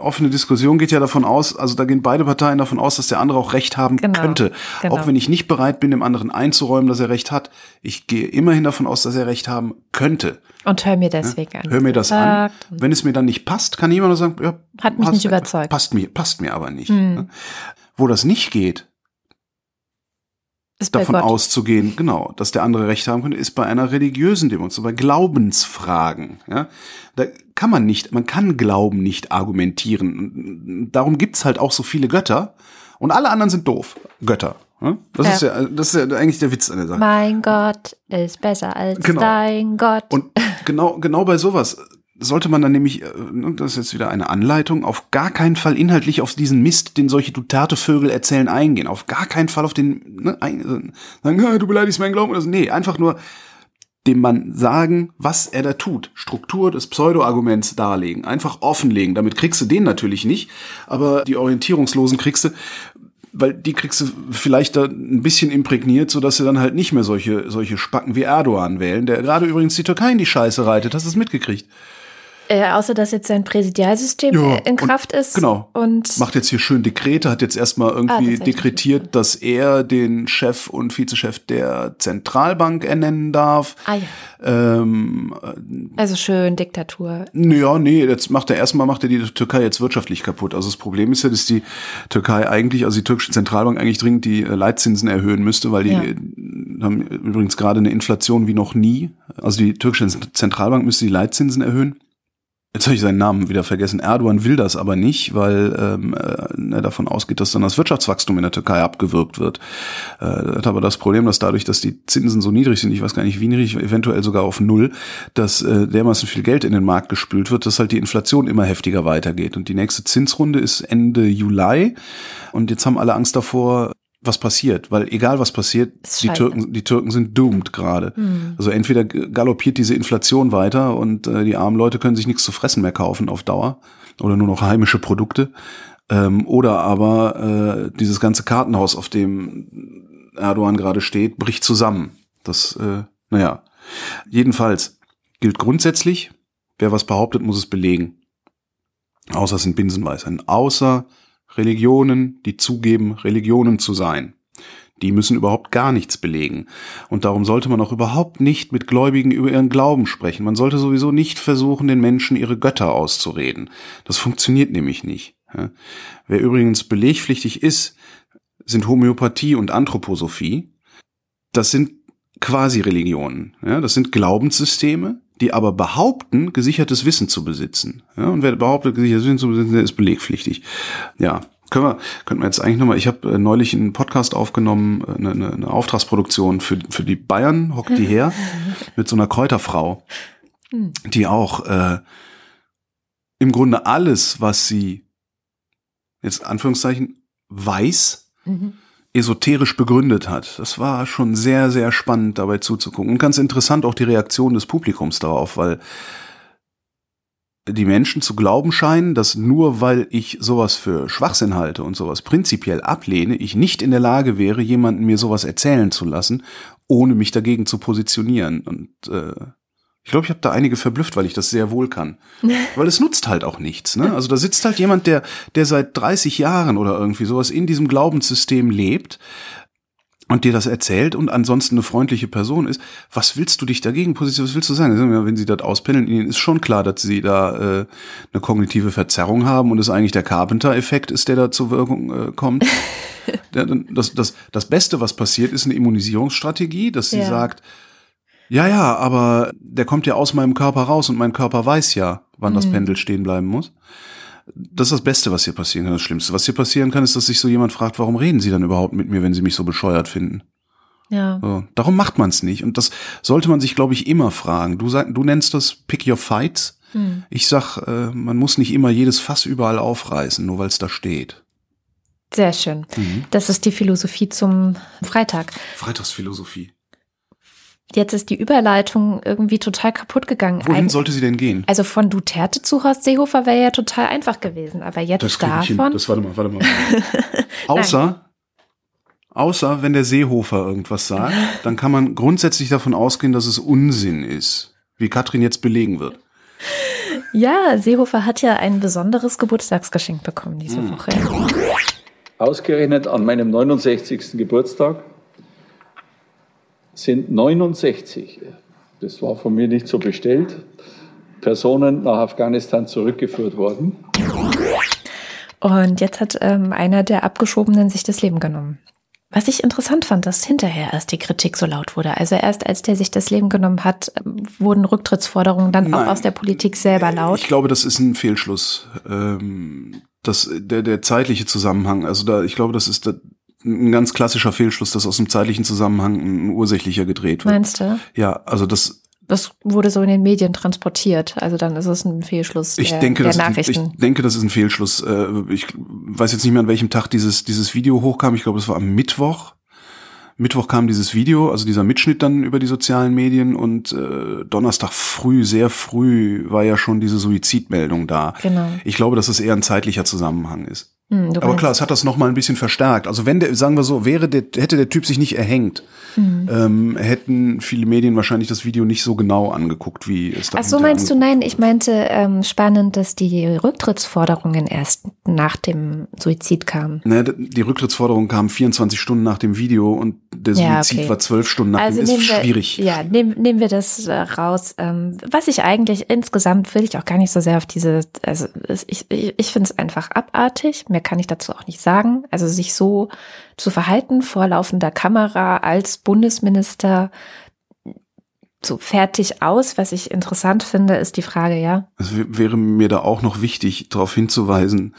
offene Diskussion geht ja davon aus, also da gehen beide Parteien davon aus, dass der andere auch Recht haben Genau, könnte. genau. Auch wenn ich nicht bereit bin, dem anderen einzuräumen, dass er Recht hat. Ich gehe immerhin davon aus, dass er Recht haben könnte. Und hör mir deswegen an. Hör mir das an. Wenn es mir dann nicht passt, kann jemand nur sagen, ja, Hat mich nicht überzeugt. Passt mir, passt mir aber nicht. Hm. ne? Wo das nicht geht, Ist davon auszugehen, genau, dass der andere Recht haben könnte, ist bei einer religiösen Demonstration, bei Glaubensfragen. Ja? Da kann man nicht, man kann Glauben nicht argumentieren. Darum gibt's halt auch so viele Götter und alle anderen sind doof. Götter. Ja? Das, Ja. Ist ja, das ist ja eigentlich der Witz an der Sache. Mein Gott ist besser als Genau. dein Gott. Und genau, genau bei sowas sollte man dann nämlich, äh, das ist jetzt wieder eine Anleitung, auf gar keinen Fall inhaltlich auf diesen Mist, den solche Duterte-Vögel erzählen, eingehen. Auf gar keinen Fall auf den, ne, ein, äh, sagen, "Ja, du beleidigst meinen Glauben. oder so. Nee, einfach nur dem Mann sagen, was er da tut. Struktur des Pseudo-Arguments darlegen. Einfach offenlegen. Damit kriegst du den natürlich nicht, aber die Orientierungslosen kriegst du, weil die kriegst du vielleicht da ein bisschen imprägniert, sodass sie dann halt nicht mehr solche, solche Spacken wie Erdogan wählen, der gerade übrigens die Türkei in die Scheiße reitet. Hast du es mitgekriegt? Äh, außer dass jetzt sein Präsidialsystem Ja, äh, in und- Kraft ist. genau. Und Macht jetzt hier schön Dekrete, hat jetzt erstmal Ah, irgendwie tatsächlich. dekretiert, dass er den Chef und Vizechef der Zentralbank ernennen darf. ah ja, Ähm, also schön Diktatur. Ja, nee, jetzt macht er erstmal macht er die Türkei jetzt wirtschaftlich kaputt. Also das Problem ist ja, dass die Türkei eigentlich, also die türkische Zentralbank eigentlich dringend die äh, Leitzinsen erhöhen müsste, weil die Ja. äh, haben übrigens gerade eine Inflation wie noch nie. Also die türkische Zentralbank müsste die Leitzinsen erhöhen. Jetzt habe ich seinen Namen wieder vergessen. Erdogan will das aber nicht, weil ähm, äh, er davon ausgeht, dass dann das Wirtschaftswachstum in der Türkei abgewürgt wird. Äh, hat aber das Problem, dass dadurch, dass die Zinsen so niedrig sind, ich weiß gar nicht wie niedrig, eventuell sogar auf null, dass äh, dermaßen viel Geld in den Markt gespült wird, dass halt die Inflation immer heftiger weitergeht. Und die nächste Zinsrunde ist Ende Juli. Und jetzt haben alle Angst davor, was passiert, weil egal was passiert, die. Türken, die Türken sind doomed gerade. Hm. Also entweder galoppiert diese Inflation weiter und äh, die armen Leute können sich nichts zu fressen mehr kaufen auf Dauer oder nur noch heimische Produkte. Ähm, oder aber äh, dieses ganze Kartenhaus, auf dem Erdogan gerade steht, bricht zusammen. Das, äh, naja. Jedenfalls gilt grundsätzlich, wer was behauptet, muss es belegen. Außer es sind Binsenweisheiten. Außer Religionen, die zugeben, Religionen zu sein. Die müssen überhaupt gar nichts belegen. Und darum sollte man auch überhaupt nicht mit Gläubigen über ihren Glauben sprechen. Man sollte sowieso nicht versuchen, den Menschen ihre Götter auszureden. Das funktioniert nämlich nicht. Wer übrigens belegpflichtig ist, sind Homöopathie und Anthroposophie. Das sind Quasi-Religionen. Ja, das sind Glaubenssysteme, die aber behaupten, gesichertes Wissen zu besitzen. Ja, und wer behauptet, gesichertes Wissen zu besitzen, der ist belegpflichtig. Ja, können wir, könnten wir jetzt eigentlich nochmal, ich habe äh, neulich einen Podcast aufgenommen, äh, eine, eine, eine Auftragsproduktion für, für die Bayern, hockt die her, mit so einer Kräuterfrau, die auch äh, im Grunde alles, was sie jetzt Anführungszeichen weiß, Mhm. Esoterisch begründet hat. Das war schon sehr, sehr spannend dabei zuzugucken. Und ganz interessant auch die Reaktion des Publikums darauf, weil die Menschen zu glauben scheinen, dass nur weil ich sowas für Schwachsinn halte und sowas prinzipiell ablehne, ich nicht in der Lage wäre, jemanden mir sowas erzählen zu lassen, ohne mich dagegen zu positionieren. Und äh, ich glaube, ich habe da einige verblüfft, weil ich das sehr wohl kann. Weil es nutzt halt auch nichts. Ne? Also da sitzt halt jemand, der, der seit 30 Jahren oder irgendwie sowas in diesem Glaubenssystem lebt und dir das erzählt und ansonsten eine freundliche Person ist. Was willst du dich dagegen positionieren? Was willst du sagen? Wenn sie das auspendeln, ihnen ist schon klar, dass sie da äh, eine kognitive Verzerrung haben und es eigentlich der Carpenter-Effekt ist, der da zur Wirkung äh, kommt. Das, das, das Beste, was passiert, ist eine Immunisierungsstrategie, dass sie Ja. sagt, ja, ja, aber der kommt ja aus meinem Körper raus und mein Körper weiß ja, wann das Pendel stehen bleiben muss. Das ist das Beste, was hier passieren kann. Das Schlimmste, was hier passieren kann, ist, dass sich so jemand fragt, warum reden Sie dann überhaupt mit mir, wenn Sie mich so bescheuert finden? Ja. So, darum macht man es nicht. Und das sollte man sich, glaube ich, immer fragen. Du, sag, du nennst das Pick Your Fights. Ich sag, äh, man muss nicht immer jedes Fass überall aufreißen, nur weil es da steht. Sehr schön. Mhm. Das ist die Philosophie zum Freitag. Freitagsphilosophie. Jetzt ist die Überleitung irgendwie total kaputt gegangen. Wohin Eig- sollte sie denn gehen? also von Duterte zu Horst Seehofer wäre ja total einfach gewesen. Aber jetzt Das krieg ich hin. davon. Das warte mal, warte mal. außer, außer wenn der Seehofer irgendwas sagt, dann kann man grundsätzlich davon ausgehen, dass es Unsinn ist. Wie Katrin jetzt belegen wird. Ja, Seehofer hat ja ein besonderes Geburtstagsgeschenk bekommen diese Hm. Woche. Ausgerechnet an meinem 69. Geburtstag sind 69, das war von mir nicht so bestellt, Personen nach Afghanistan zurückgeführt worden. Und jetzt hat ähm, einer der Abgeschobenen sich das Leben genommen. Was ich interessant fand, dass hinterher erst die Kritik so laut wurde. Also erst als der sich das Leben genommen hat, ähm, wurden Rücktrittsforderungen dann Nein. auch aus der Politik selber laut. Ich glaube, das ist ein Fehlschluss. Ähm, das, der, der zeitliche Zusammenhang, also da, ich glaube, das ist ein ganz klassischer Fehlschluss, dass aus dem zeitlichen Zusammenhang ein ursächlicher gedreht wird. Meinst du? Ja, also das, Das wurde so in den Medien transportiert. Also dann ist es ein Fehlschluss Ich der, denke, der das ist, Nachrichten. ich denke, das ist ein Fehlschluss. Äh, Ich weiß jetzt nicht mehr, an welchem Tag dieses, dieses Video hochkam. Ich glaube, es war am Mittwoch. Mittwoch kam dieses Video, also dieser Mitschnitt dann über die sozialen Medien und äh, Donnerstag früh, sehr früh war ja schon diese Suizidmeldung da. Genau. Ich glaube, dass es eher ein zeitlicher Zusammenhang ist. Hm, du Aber klar, es hat das noch mal ein bisschen verstärkt. Also wenn der, sagen wir so, wäre der, hätte der Typ sich nicht erhängt, Mhm. ähm, hätten viele Medien wahrscheinlich das Video nicht so genau angeguckt, wie es da Ach so meinst du, nein, ich meinte ähm, spannend, dass die Rücktrittsforderungen erst nach dem Suizid kamen. Ne, d- die Rücktrittsforderung kam 24 Stunden nach dem Video und der Ja, Suizid okay. war 12 Stunden nach Also dem. Ist wir, schwierig. Ja, nehmen, nehmen wir das äh, raus. Ähm, was ich eigentlich insgesamt will ich auch gar nicht so sehr auf diese, also ich, ich, ich finde es einfach abartig. Mehr kann ich dazu auch nicht sagen. Also sich so zu verhalten vor laufender Kamera als Bundesminister so fertig aus. Was ich interessant finde, ist die Frage, ja, Es wäre mir da auch noch wichtig, darauf hinzuweisen,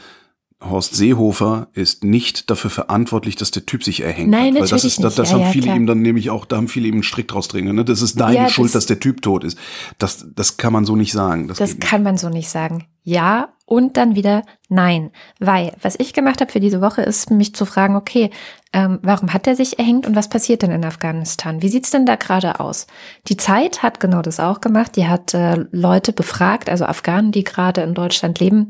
Horst Seehofer ist nicht dafür verantwortlich, dass der Typ sich erhängt Nein, hat. Weil das natürlich ist, das, nicht. das Ja, haben ja, viele klar. ihm dann nämlich auch, da haben viele ihm einen Strick draus dringen. Ne? Das ist deine Ja, Schuld, das- dass der Typ tot ist. Das, das kann man so nicht sagen. Das, das kann man so nicht sagen. Ja, und dann wieder, Nein, weil was ich gemacht habe für diese Woche ist, mich zu fragen, okay, ähm, warum hat er sich erhängt und was passiert denn in Afghanistan? Wie sieht's denn da gerade aus? Die Zeit hat genau das auch gemacht. Die hat äh, Leute befragt, also Afghanen, die gerade in Deutschland leben,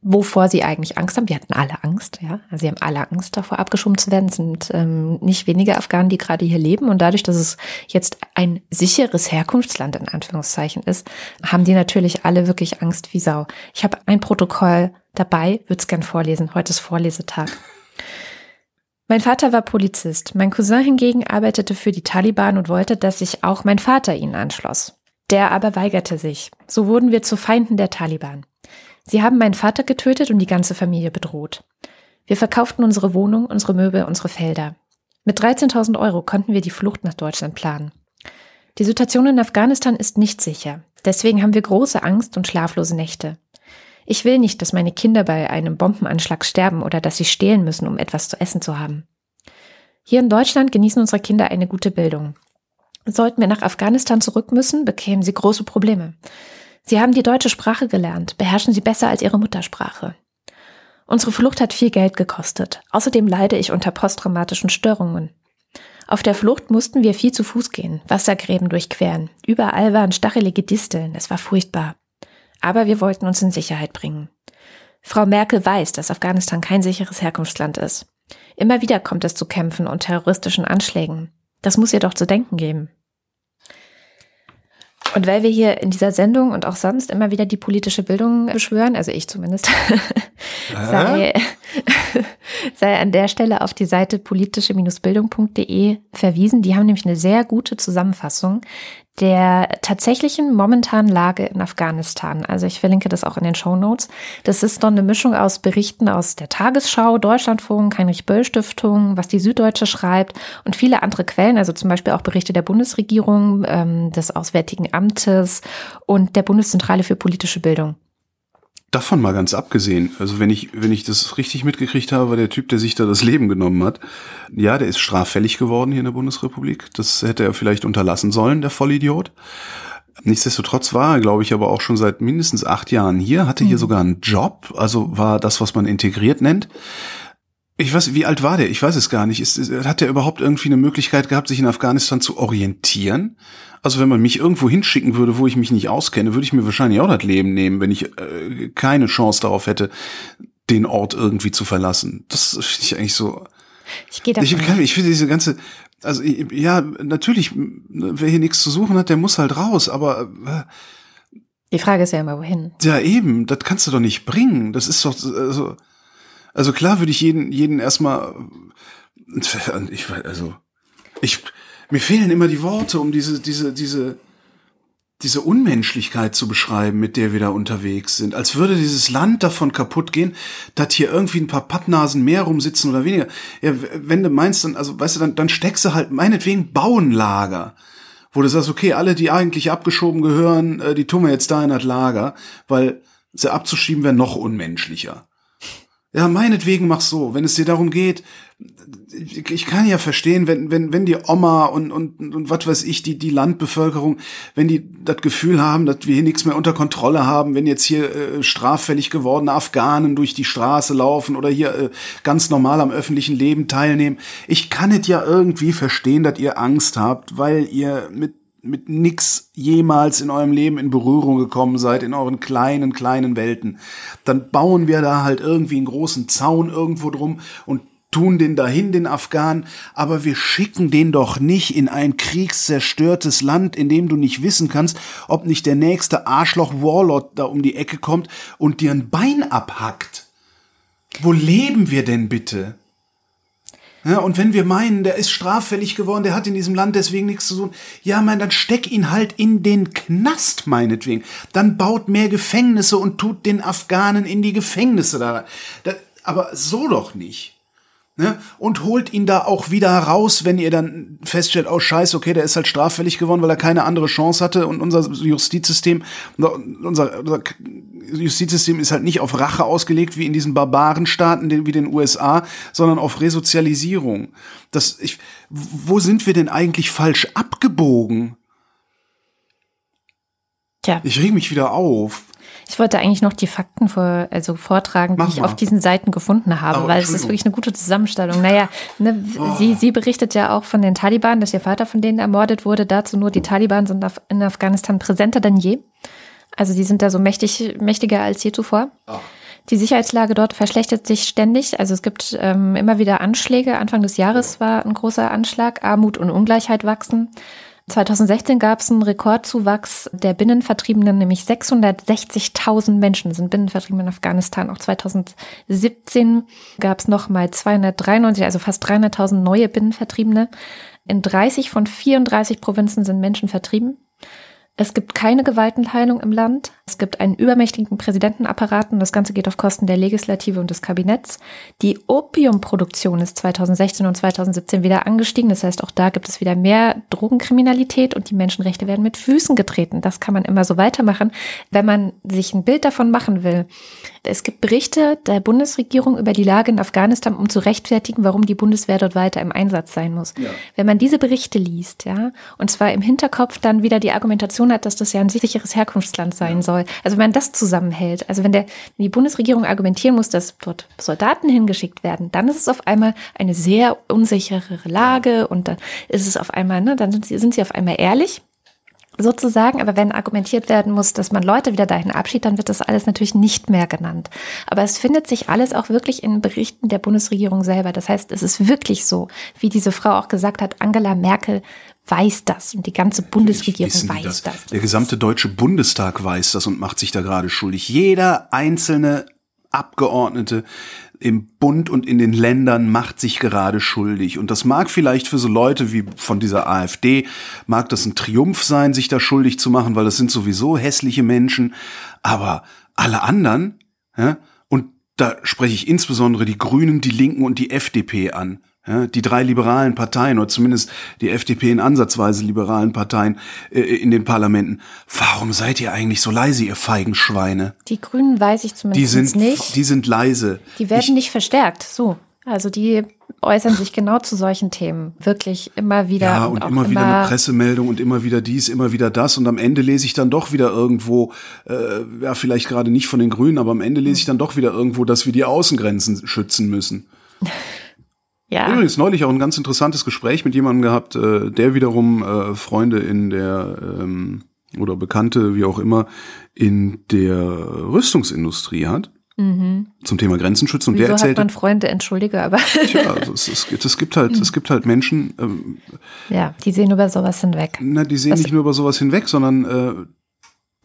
wovor sie eigentlich Angst haben. Die hatten alle Angst, ja. Also sie haben alle Angst davor, abgeschoben zu werden. Es sind ähm, nicht wenige Afghanen, die gerade hier leben. Und dadurch, dass es jetzt ein sicheres Herkunftsland in Anführungszeichen ist, haben die natürlich alle wirklich Angst wie Sau. Ich habe ein Protokoll dabei, würde es gern vorlesen. Heute ist Vorlesetag. Mein Vater war Polizist. Mein Cousin hingegen arbeitete für die Taliban und wollte, dass sich auch mein Vater ihnen anschloss. Der aber weigerte sich. So wurden wir zu Feinden der Taliban. Sie haben meinen Vater getötet und die ganze Familie bedroht. Wir verkauften unsere Wohnung, unsere Möbel, unsere Felder. Mit 13.000 Euro konnten wir die Flucht nach Deutschland planen. Die Situation in Afghanistan ist nicht sicher. Deswegen haben wir große Angst und schlaflose Nächte. Ich will nicht, dass meine Kinder bei einem Bombenanschlag sterben oder dass sie stehlen müssen, um etwas zu essen zu haben. Hier in Deutschland genießen unsere Kinder eine gute Bildung. Sollten wir nach Afghanistan zurück müssen, bekämen sie große Probleme. Sie haben die deutsche Sprache gelernt, beherrschen sie besser als ihre Muttersprache. Unsere Flucht hat viel Geld gekostet. Außerdem leide ich unter posttraumatischen Störungen. Auf der Flucht mussten wir viel zu Fuß gehen, Wassergräben durchqueren. Überall waren stachelige Disteln. Es war furchtbar. Aber wir wollten uns in Sicherheit bringen. Frau Merkel weiß, dass Afghanistan kein sicheres Herkunftsland ist. Immer wieder kommt es zu Kämpfen und terroristischen Anschlägen. Das muss ihr doch zu denken geben. Und weil wir hier in dieser Sendung und auch sonst immer wieder die politische Bildung beschwören, also ich zumindest, sei, sei an der Stelle auf die Seite politische-bildung.de verwiesen. Die haben nämlich eine sehr gute Zusammenfassung der tatsächlichen momentanen Lage in Afghanistan. Also ich verlinke das auch in den Show Notes. Das ist dann eine Mischung aus Berichten aus der Tagesschau, Deutschlandfunk, Heinrich Böll Stiftung, was die Süddeutsche schreibt und viele andere Quellen, also zum Beispiel auch Berichte der Bundesregierung, ähm, des Auswärtigen Amtes und der Bundeszentrale für politische Bildung. Davon mal ganz abgesehen, also wenn ich, wenn ich das richtig mitgekriegt habe, war der Typ, der sich da das Leben genommen hat, ja, der ist straffällig geworden hier in der Bundesrepublik. Das hätte er vielleicht unterlassen sollen, der Vollidiot. Nichtsdestotrotz war er, glaube ich, aber auch schon seit mindestens acht Jahren hier, hatte hier mhm. sogar einen Job, also war das, was man integriert nennt. Ich weiß, wie alt war der? Ich weiß es gar nicht. Ist, hat der überhaupt irgendwie eine Möglichkeit gehabt, sich in Afghanistan zu orientieren? Also wenn man mich irgendwo hinschicken würde, wo ich mich nicht auskenne, würde ich mir wahrscheinlich auch das Leben nehmen, wenn ich äh, keine Chance darauf hätte, den Ort irgendwie zu verlassen. Das finde ich eigentlich so. Ich gehe davon. Ich, ich finde diese ganze, also ja, natürlich, wer hier nichts zu suchen hat, der muss halt raus, aber äh, die Frage ist ja immer, wohin? Ja, eben, das kannst du doch nicht bringen. Das ist doch, also, also klar würde ich jeden, jeden erstmal, ich also, ich, mir fehlen immer die Worte, um diese, diese, diese, diese Unmenschlichkeit zu beschreiben, mit der wir da unterwegs sind. Als würde dieses Land davon kaputt gehen, dass hier irgendwie ein paar Pappnasen mehr rumsitzen oder weniger. Ja, wenn du meinst, dann, also, weißt du, dann, dann steckst du halt meinetwegen Bauenlager. Wo du sagst, okay, alle, die eigentlich abgeschoben gehören, äh, die tun wir jetzt da in das Lager, weil sie abzuschieben wäre noch unmenschlicher. Ja, meinetwegen mach so. Wenn es dir darum geht, ich kann ja verstehen, wenn, wenn, wenn die Oma und, und, und was weiß ich, die, die Landbevölkerung, wenn die das Gefühl haben, dass wir hier nichts mehr unter Kontrolle haben, wenn jetzt hier äh, straffällig gewordene Afghanen durch die Straße laufen oder hier äh, ganz normal am öffentlichen Leben teilnehmen. Ich kann es ja irgendwie verstehen, dass ihr Angst habt, weil ihr mit mit nix jemals in eurem Leben in Berührung gekommen seid, in euren kleinen, kleinen Welten, dann bauen wir da halt irgendwie einen großen Zaun irgendwo drum und tun den dahin, den Afghanen, aber wir schicken den doch nicht in ein kriegszerstörtes Land, in dem du nicht wissen kannst, ob nicht der nächste Arschloch Warlord da um die Ecke kommt und dir ein Bein abhackt. Wo leben wir denn bitte? Ja, und wenn wir meinen, der ist straffällig geworden, der hat in diesem Land deswegen nichts zu tun, ja, mein, dann steck ihn halt in den Knast, meinetwegen. Dann baut mehr Gefängnisse und tut den Afghanen in die Gefängnisse da. da aber so doch nicht. Ne? Und holt ihn da auch wieder raus, wenn ihr dann feststellt, oh scheiße, okay, der ist halt straffällig geworden, weil er keine andere Chance hatte und unser Justizsystem, unser, unser Justizsystem ist halt nicht auf Rache ausgelegt wie in diesen Barbarenstaaten wie den USA, sondern auf Resozialisierung. Das, ich, wo sind wir denn eigentlich falsch abgebogen? Tja. Ich reg mich wieder auf. Ich wollte eigentlich noch die Fakten vor, also vortragen, Mach die ich mal. auf diesen Seiten gefunden habe, Aber weil es ist wirklich eine gute Zusammenstellung. Naja, ne, sie, sie berichtet ja auch von den Taliban, dass ihr Vater von denen ermordet wurde. Dazu nur, die Taliban sind in Afghanistan präsenter denn je. Also die sind da so mächtig, mächtiger als je zuvor. Die Sicherheitslage dort verschlechtert sich ständig. Also es gibt ähm, immer wieder Anschläge. Anfang des Jahres war ein großer Anschlag. Armut und Ungleichheit wachsen. 2016 gab es einen Rekordzuwachs der Binnenvertriebenen, nämlich 660.000 Menschen sind binnenvertrieben in Afghanistan. Auch 2017 gab es nochmal 293, also fast 300.000 neue Binnenvertriebene. In 30 von 34 Provinzen sind Menschen vertrieben. Es gibt keine Gewaltenteilung im Land. Es gibt einen übermächtigen Präsidentenapparat und das Ganze geht auf Kosten der Legislative und des Kabinetts. Die Opiumproduktion ist 2016 und 2017 wieder angestiegen. Das heißt, auch da gibt es wieder mehr Drogenkriminalität und die Menschenrechte werden mit Füßen getreten. Das kann man immer so weitermachen, wenn man sich ein Bild davon machen will. Es gibt Berichte der Bundesregierung über die Lage in Afghanistan, um zu rechtfertigen, warum die Bundeswehr dort weiter im Einsatz sein muss. Wenn man diese Berichte liest, ja, und zwar im Hinterkopf dann wieder die Argumentation hat, dass das ja ein sicheres Herkunftsland sein soll. Also wenn man das zusammenhält, also wenn, der, wenn die Bundesregierung argumentieren muss, dass dort Soldaten hingeschickt werden, dann ist es auf einmal eine sehr unsichere Lage und dann ist es auf einmal, ne, dann sind sie, sind sie auf einmal ehrlich sozusagen, aber wenn argumentiert werden muss, dass man Leute wieder dahin abschiebt, dann wird das alles natürlich nicht mehr genannt. Aber es findet sich alles auch wirklich in Berichten der Bundesregierung selber. Das heißt, es ist wirklich so, wie diese Frau auch gesagt hat, Angela Merkel weiß das und die ganze Bundesregierung weiß das. Der gesamte Deutsche Bundestag weiß das und macht sich da gerade schuldig. Jeder einzelne Abgeordnete im Bund und in den Ländern macht sich gerade schuldig. Und das mag vielleicht für so Leute wie von dieser AfD, mag das ein Triumph sein, sich da schuldig zu machen, weil das sind sowieso hässliche Menschen. Aber alle anderen, ja, und da spreche ich insbesondere die Grünen, die Linken und die FDP an. Ja, die drei liberalen Parteien oder zumindest die FDP in ansatzweise liberalen Parteien äh, in den Parlamenten. Warum seid ihr eigentlich so leise, ihr feigen Schweine? Die Grünen weiß ich Die zumindest sind, nicht. die sind leise. Die werden nicht verstärkt. So. Also die äußern sich genau zu solchen Themen. Wirklich immer wieder. Ja, und auch immer wieder eine Pressemeldung und immer wieder dies, immer wieder das. Und am Ende lese ich dann doch wieder irgendwo, äh, ja, vielleicht gerade nicht von den Grünen, aber am Ende lese ich dann doch wieder irgendwo, dass wir die Außengrenzen schützen müssen. Ja. Übrigens neulich auch ein ganz interessantes Gespräch mit jemandem gehabt, äh, der wiederum äh, Freunde in der ähm, oder Bekannte, wie auch immer, in der Rüstungsindustrie hat. Zum Thema Grenzen schützen. Und Mhm. Wieso der hat erzählte, man Freunde, entschuldige, aber tja, also es, es, gibt- es gibt halt, es gibt halt Menschen, ähm, ja, die sehen über sowas hinweg. na, die sehen Das- nicht nur über sowas hinweg, sondern äh,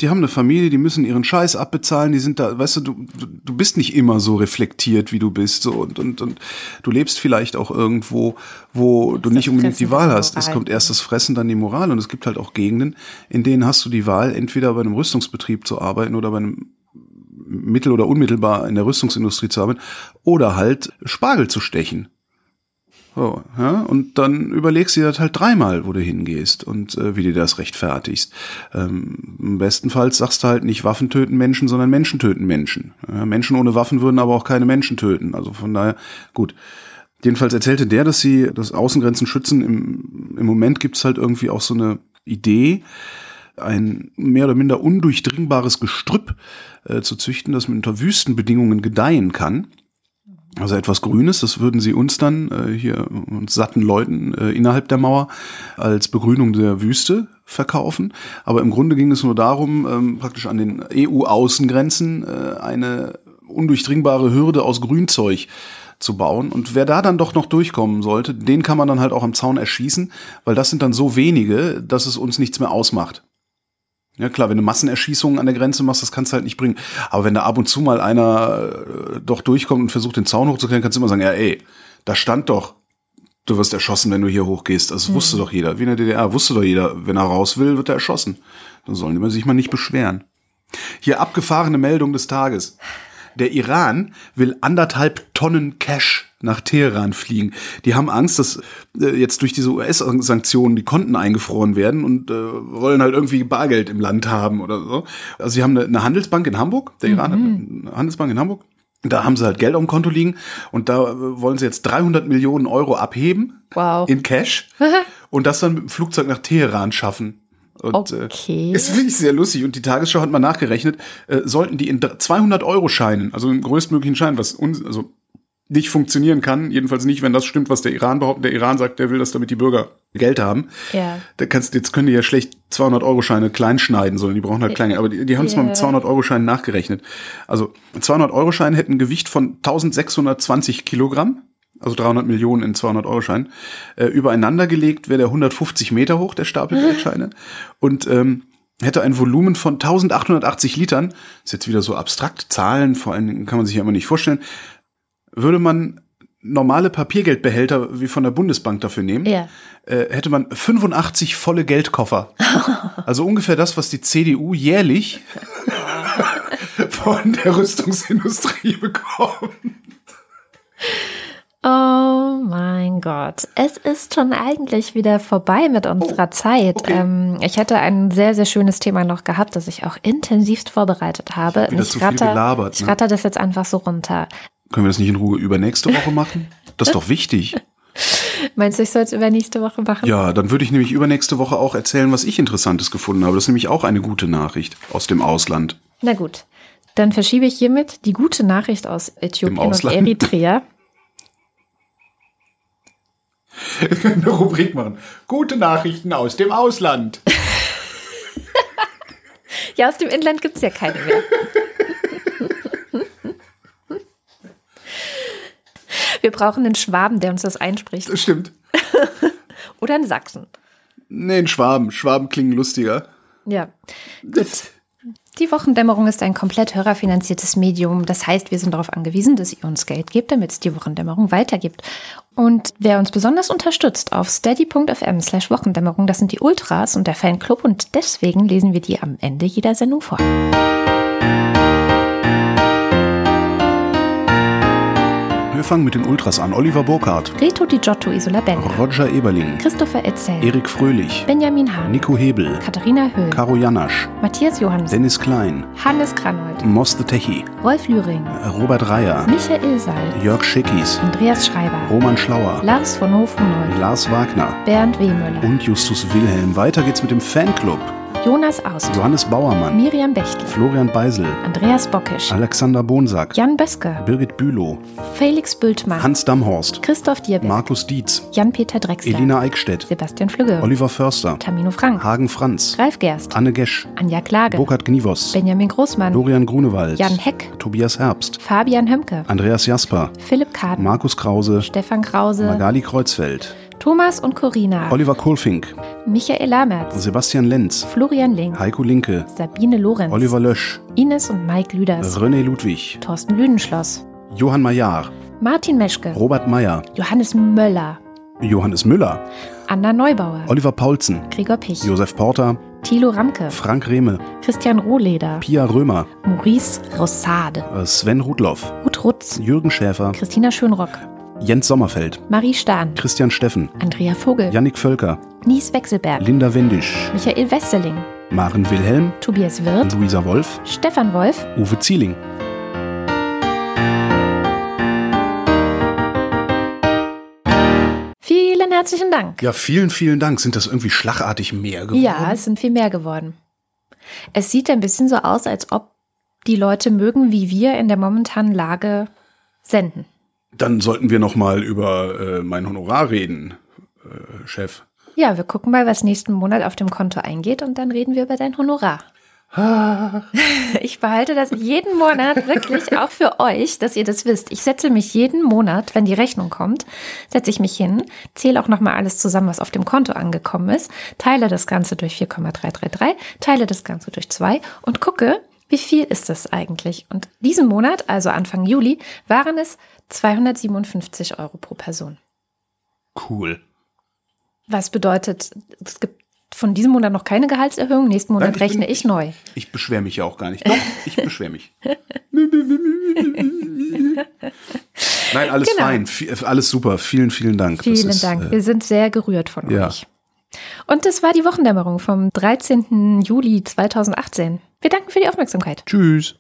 die haben eine Familie, die müssen ihren Scheiß abbezahlen, die sind da, weißt du, du, du- bist nicht immer so reflektiert, wie du bist, so und, und, und du lebst vielleicht auch irgendwo, wo du nicht unbedingt die Fressen, Wahl die hast. Es kommt erst das Fressen, dann die Moral und es gibt halt auch Gegenden, in denen hast du die Wahl, entweder bei einem Rüstungsbetrieb zu arbeiten oder bei einem mittel- oder unmittelbar in der Rüstungsindustrie zu arbeiten oder halt Spargel zu stechen. So, ja, und dann überlegst du dir das halt dreimal, wo du hingehst und äh, wie du das rechtfertigst. Ähm, Im besten Fall sagst du halt nicht Waffen töten Menschen, sondern Menschen töten Menschen. Ja, Menschen ohne Waffen würden aber auch keine Menschen töten. Also von daher, gut. Jedenfalls erzählte der, dass sie das Außengrenzen schützen. Im, im Moment gibt's halt irgendwie auch so eine Idee, ein mehr oder minder undurchdringbares Gestrüpp äh, zu züchten, das unter Wüstenbedingungen gedeihen kann. Also etwas Grünes, das würden sie uns dann äh, hier uns satten Leuten äh, innerhalb der Mauer als Begrünung der Wüste verkaufen. Aber im Grunde ging es nur darum, ähm, praktisch an den EU-Außengrenzen äh, eine undurchdringbare Hürde aus Grünzeug zu bauen. Und wer da dann doch noch durchkommen sollte, den kann man dann halt auch am Zaun erschießen, weil das sind dann so wenige, dass es uns nichts mehr ausmacht. Ja klar, wenn du Massenerschießungen an der Grenze machst, das kannst du halt nicht bringen. Aber wenn da ab und zu mal einer äh, doch durchkommt und versucht, den Zaun hochzuklettern, kannst du immer sagen, ja ey, da stand doch, du wirst erschossen, wenn du hier hochgehst. Das wusste doch jeder. Wie in der DDR wusste doch jeder, wenn er raus will, wird er erschossen. Dann sollen die sich mal nicht beschweren. Hier abgefahrene Meldung des Tages. Der Iran will anderthalb Tonnen Cash nach Teheran fliegen. Die haben Angst, dass äh, jetzt durch diese US-Sanktionen die Konten eingefroren werden und äh, wollen halt irgendwie Bargeld im Land haben oder so. Also sie haben eine, eine Handelsbank in Hamburg, der Iran hat eine Handelsbank in Hamburg. Da haben sie halt Geld auf dem Konto liegen und da äh, wollen sie jetzt 300 Millionen Euro abheben Wow. in Cash und das dann mit dem Flugzeug nach Teheran schaffen. Und, Okay. Äh, das finde ich sehr lustig. Und die Tagesschau hat mal nachgerechnet, äh, sollten die in 200-Euro-Scheinen, also in größtmöglichen Scheinen, was uns, also nicht funktionieren kann, jedenfalls nicht, wenn das stimmt, was der Iran behauptet. Der Iran sagt, der will, dass damit die Bürger Geld haben. Ja. Da kannst, jetzt können die ja schlecht 200-Euro-Scheine klein schneiden, sondern die brauchen halt kleine. Aber die, die haben es mal mit 200-Euro-Scheinen nachgerechnet. Also 200-Euro-Scheine hätten ein Gewicht von 1620 Kilogramm, also 300 Millionen in 200-Euro-Scheinen, äh, übereinander gelegt, wäre der 150 Meter hoch, der Stapel Geldscheine. Und ähm, hätte ein Volumen von 1880 Litern. Ist jetzt wieder so abstrakt, Zahlen, vor allen Dingen kann man sich ja immer nicht vorstellen. Würde man normale Papiergeldbehälter wie von der Bundesbank dafür nehmen, Ja. äh, hätte man 85 volle Geldkoffer. also ungefähr das, was die CDU jährlich von der Rüstungsindustrie bekommt. Oh mein Gott. Es ist schon eigentlich wieder vorbei mit unserer Zeit. okay. Ähm, ich hätte ein sehr, sehr schönes Thema noch gehabt, das ich auch intensivst vorbereitet habe. Ich zu viel gelabert, ich ne? ratter das jetzt einfach so runter. Können wir das nicht in Ruhe übernächste Woche machen? Das ist doch wichtig. Meinst du, ich soll es über nächste Woche machen? Ja, dann würde ich nämlich übernächste Woche auch erzählen, was ich Interessantes gefunden habe. Das ist nämlich auch eine gute Nachricht aus dem Ausland. Na gut. Dann verschiebe ich hiermit die gute Nachricht aus Äthiopien und. Eritrea. Wir können eine Rubrik machen. Gute Nachrichten aus dem Ausland. Ja, aus dem Inland gibt es ja keine mehr. Wir brauchen einen Schwaben, der uns das einspricht. Das stimmt. Oder einen Sachsen. Nee, ein Schwaben. Schwaben klingen lustiger. Ja, gut. Die Wochendämmerung ist ein komplett hörerfinanziertes Medium. Das heißt, wir sind darauf angewiesen, dass ihr uns Geld gebt, damit es die Wochendämmerung weitergibt. Und wer uns besonders unterstützt, auf steady.fm slash Wochendämmerung, das sind die Ultras und der Fanclub und deswegen lesen wir die am Ende jeder Sendung vor. Wir fangen mit den Ultras an. Oliver Burkhardt, Reto Di Giotto Isola Bella, Roger Eberling, Christopher Etzel, Erik Fröhlich, Benjamin Hahn, Nico Hebel, Katharina Höhl, Caro Janasch, Matthias Johannes, Dennis Klein, Hannes Kranold, Moss the Techi, Rolf Lühring, Robert Reyer, Michael Seil, Jörg Schickis, Andreas Schreiber, Roman Schlauer, Lars von Hofhunold, Lars Wagner Bernd Wehmüller, und Justus Wilhelm. Weiter geht's mit dem Fanclub. Jonas Aust, Johannes Bauermann, Miriam Bechtel, Florian Beisel, Andreas Bockisch, Alexander Bonsack, Jan Böske, Birgit Bülow, Felix Bültmann, Hans Damhorst, Christoph Dierbeck, Markus Dietz, Jan-Peter Drexler, Elina Eickstedt, Sebastian Flügge, Oliver Förster, Tamino Frank, Hagen Franz, Ralf Gerst, Anne Gesch, Anja Klage, Burkhard Gnivos, Benjamin Großmann, Dorian Grunewald, Jan Heck, Tobias Herbst, Fabian Hömke, Andreas Jasper, Philipp Kaden, Markus Krause, Stefan Krause, Magali Kreuzfeld, Thomas und Corina, Oliver Kohlfink, Michael Lamertz, Sebastian Lenz, Florian Link, Heiko Linke, Sabine Lorenz, Oliver Lösch, Ines und Mike Lüders, René Ludwig, Thorsten Lüdenschloss, Johann Majar, Martin Meschke, Robert Meyer, Johannes Möller, Johannes Müller, Anna Neubauer, Oliver Paulsen, Gregor Pich, Josef Porter, Thilo Ramke, Frank Rehme, Christian Rohleder, Pia Römer, Maurice Rossade, Sven Rudloff, Ruth Rutz, Jürgen Schäfer, Christina Schönrock, Jens Sommerfeld, Marie Stahn, Christian Steffen, Andrea Vogel, Yannick Völker, Nies Wechselberg, Linda Wendisch, Michael Westeling, Maren Wilhelm, Tobias Wirth, Luisa Wolf, Stefan Wolf, Uwe Zieling. vielen herzlichen Dank. Ja, vielen, vielen Dank. Sind das irgendwie schlagartig mehr geworden? Ja, es sind viel mehr geworden. Es sieht ein bisschen so aus, als ob die Leute mögen, wie wir in der momentanen Lage senden. Dann sollten wir noch mal über äh, mein Honorar reden, äh, Chef. Ja, wir gucken mal, was nächsten Monat auf dem Konto eingeht und dann reden wir über dein Honorar. Ich behalte das jeden Monat wirklich auch für euch, dass ihr das wisst. Ich setze mich jeden Monat, wenn die Rechnung kommt, setze ich mich hin, zähle auch nochmal alles zusammen, was auf dem Konto angekommen ist, teile das Ganze durch 4,333, teile das Ganze durch 2 und gucke, wie viel ist das eigentlich? Und diesen Monat, also Anfang Juli, waren es 257 Euro pro Person. Cool. Was bedeutet, es gibt von diesem Monat noch keine Gehaltserhöhung, nächsten Monat Nein, ich bin- rechne ich neu. Ich beschwere mich ja auch gar nicht. Doch, ich beschwere mich. Nein, alles Genau. fein. Alles super. Vielen, vielen Dank. Vielen ist, Dank. Äh, Wir sind sehr gerührt von ja. euch. Und das war die Wochendämmerung vom 13. Juli 2018. Wir danken für die Aufmerksamkeit. tschüss.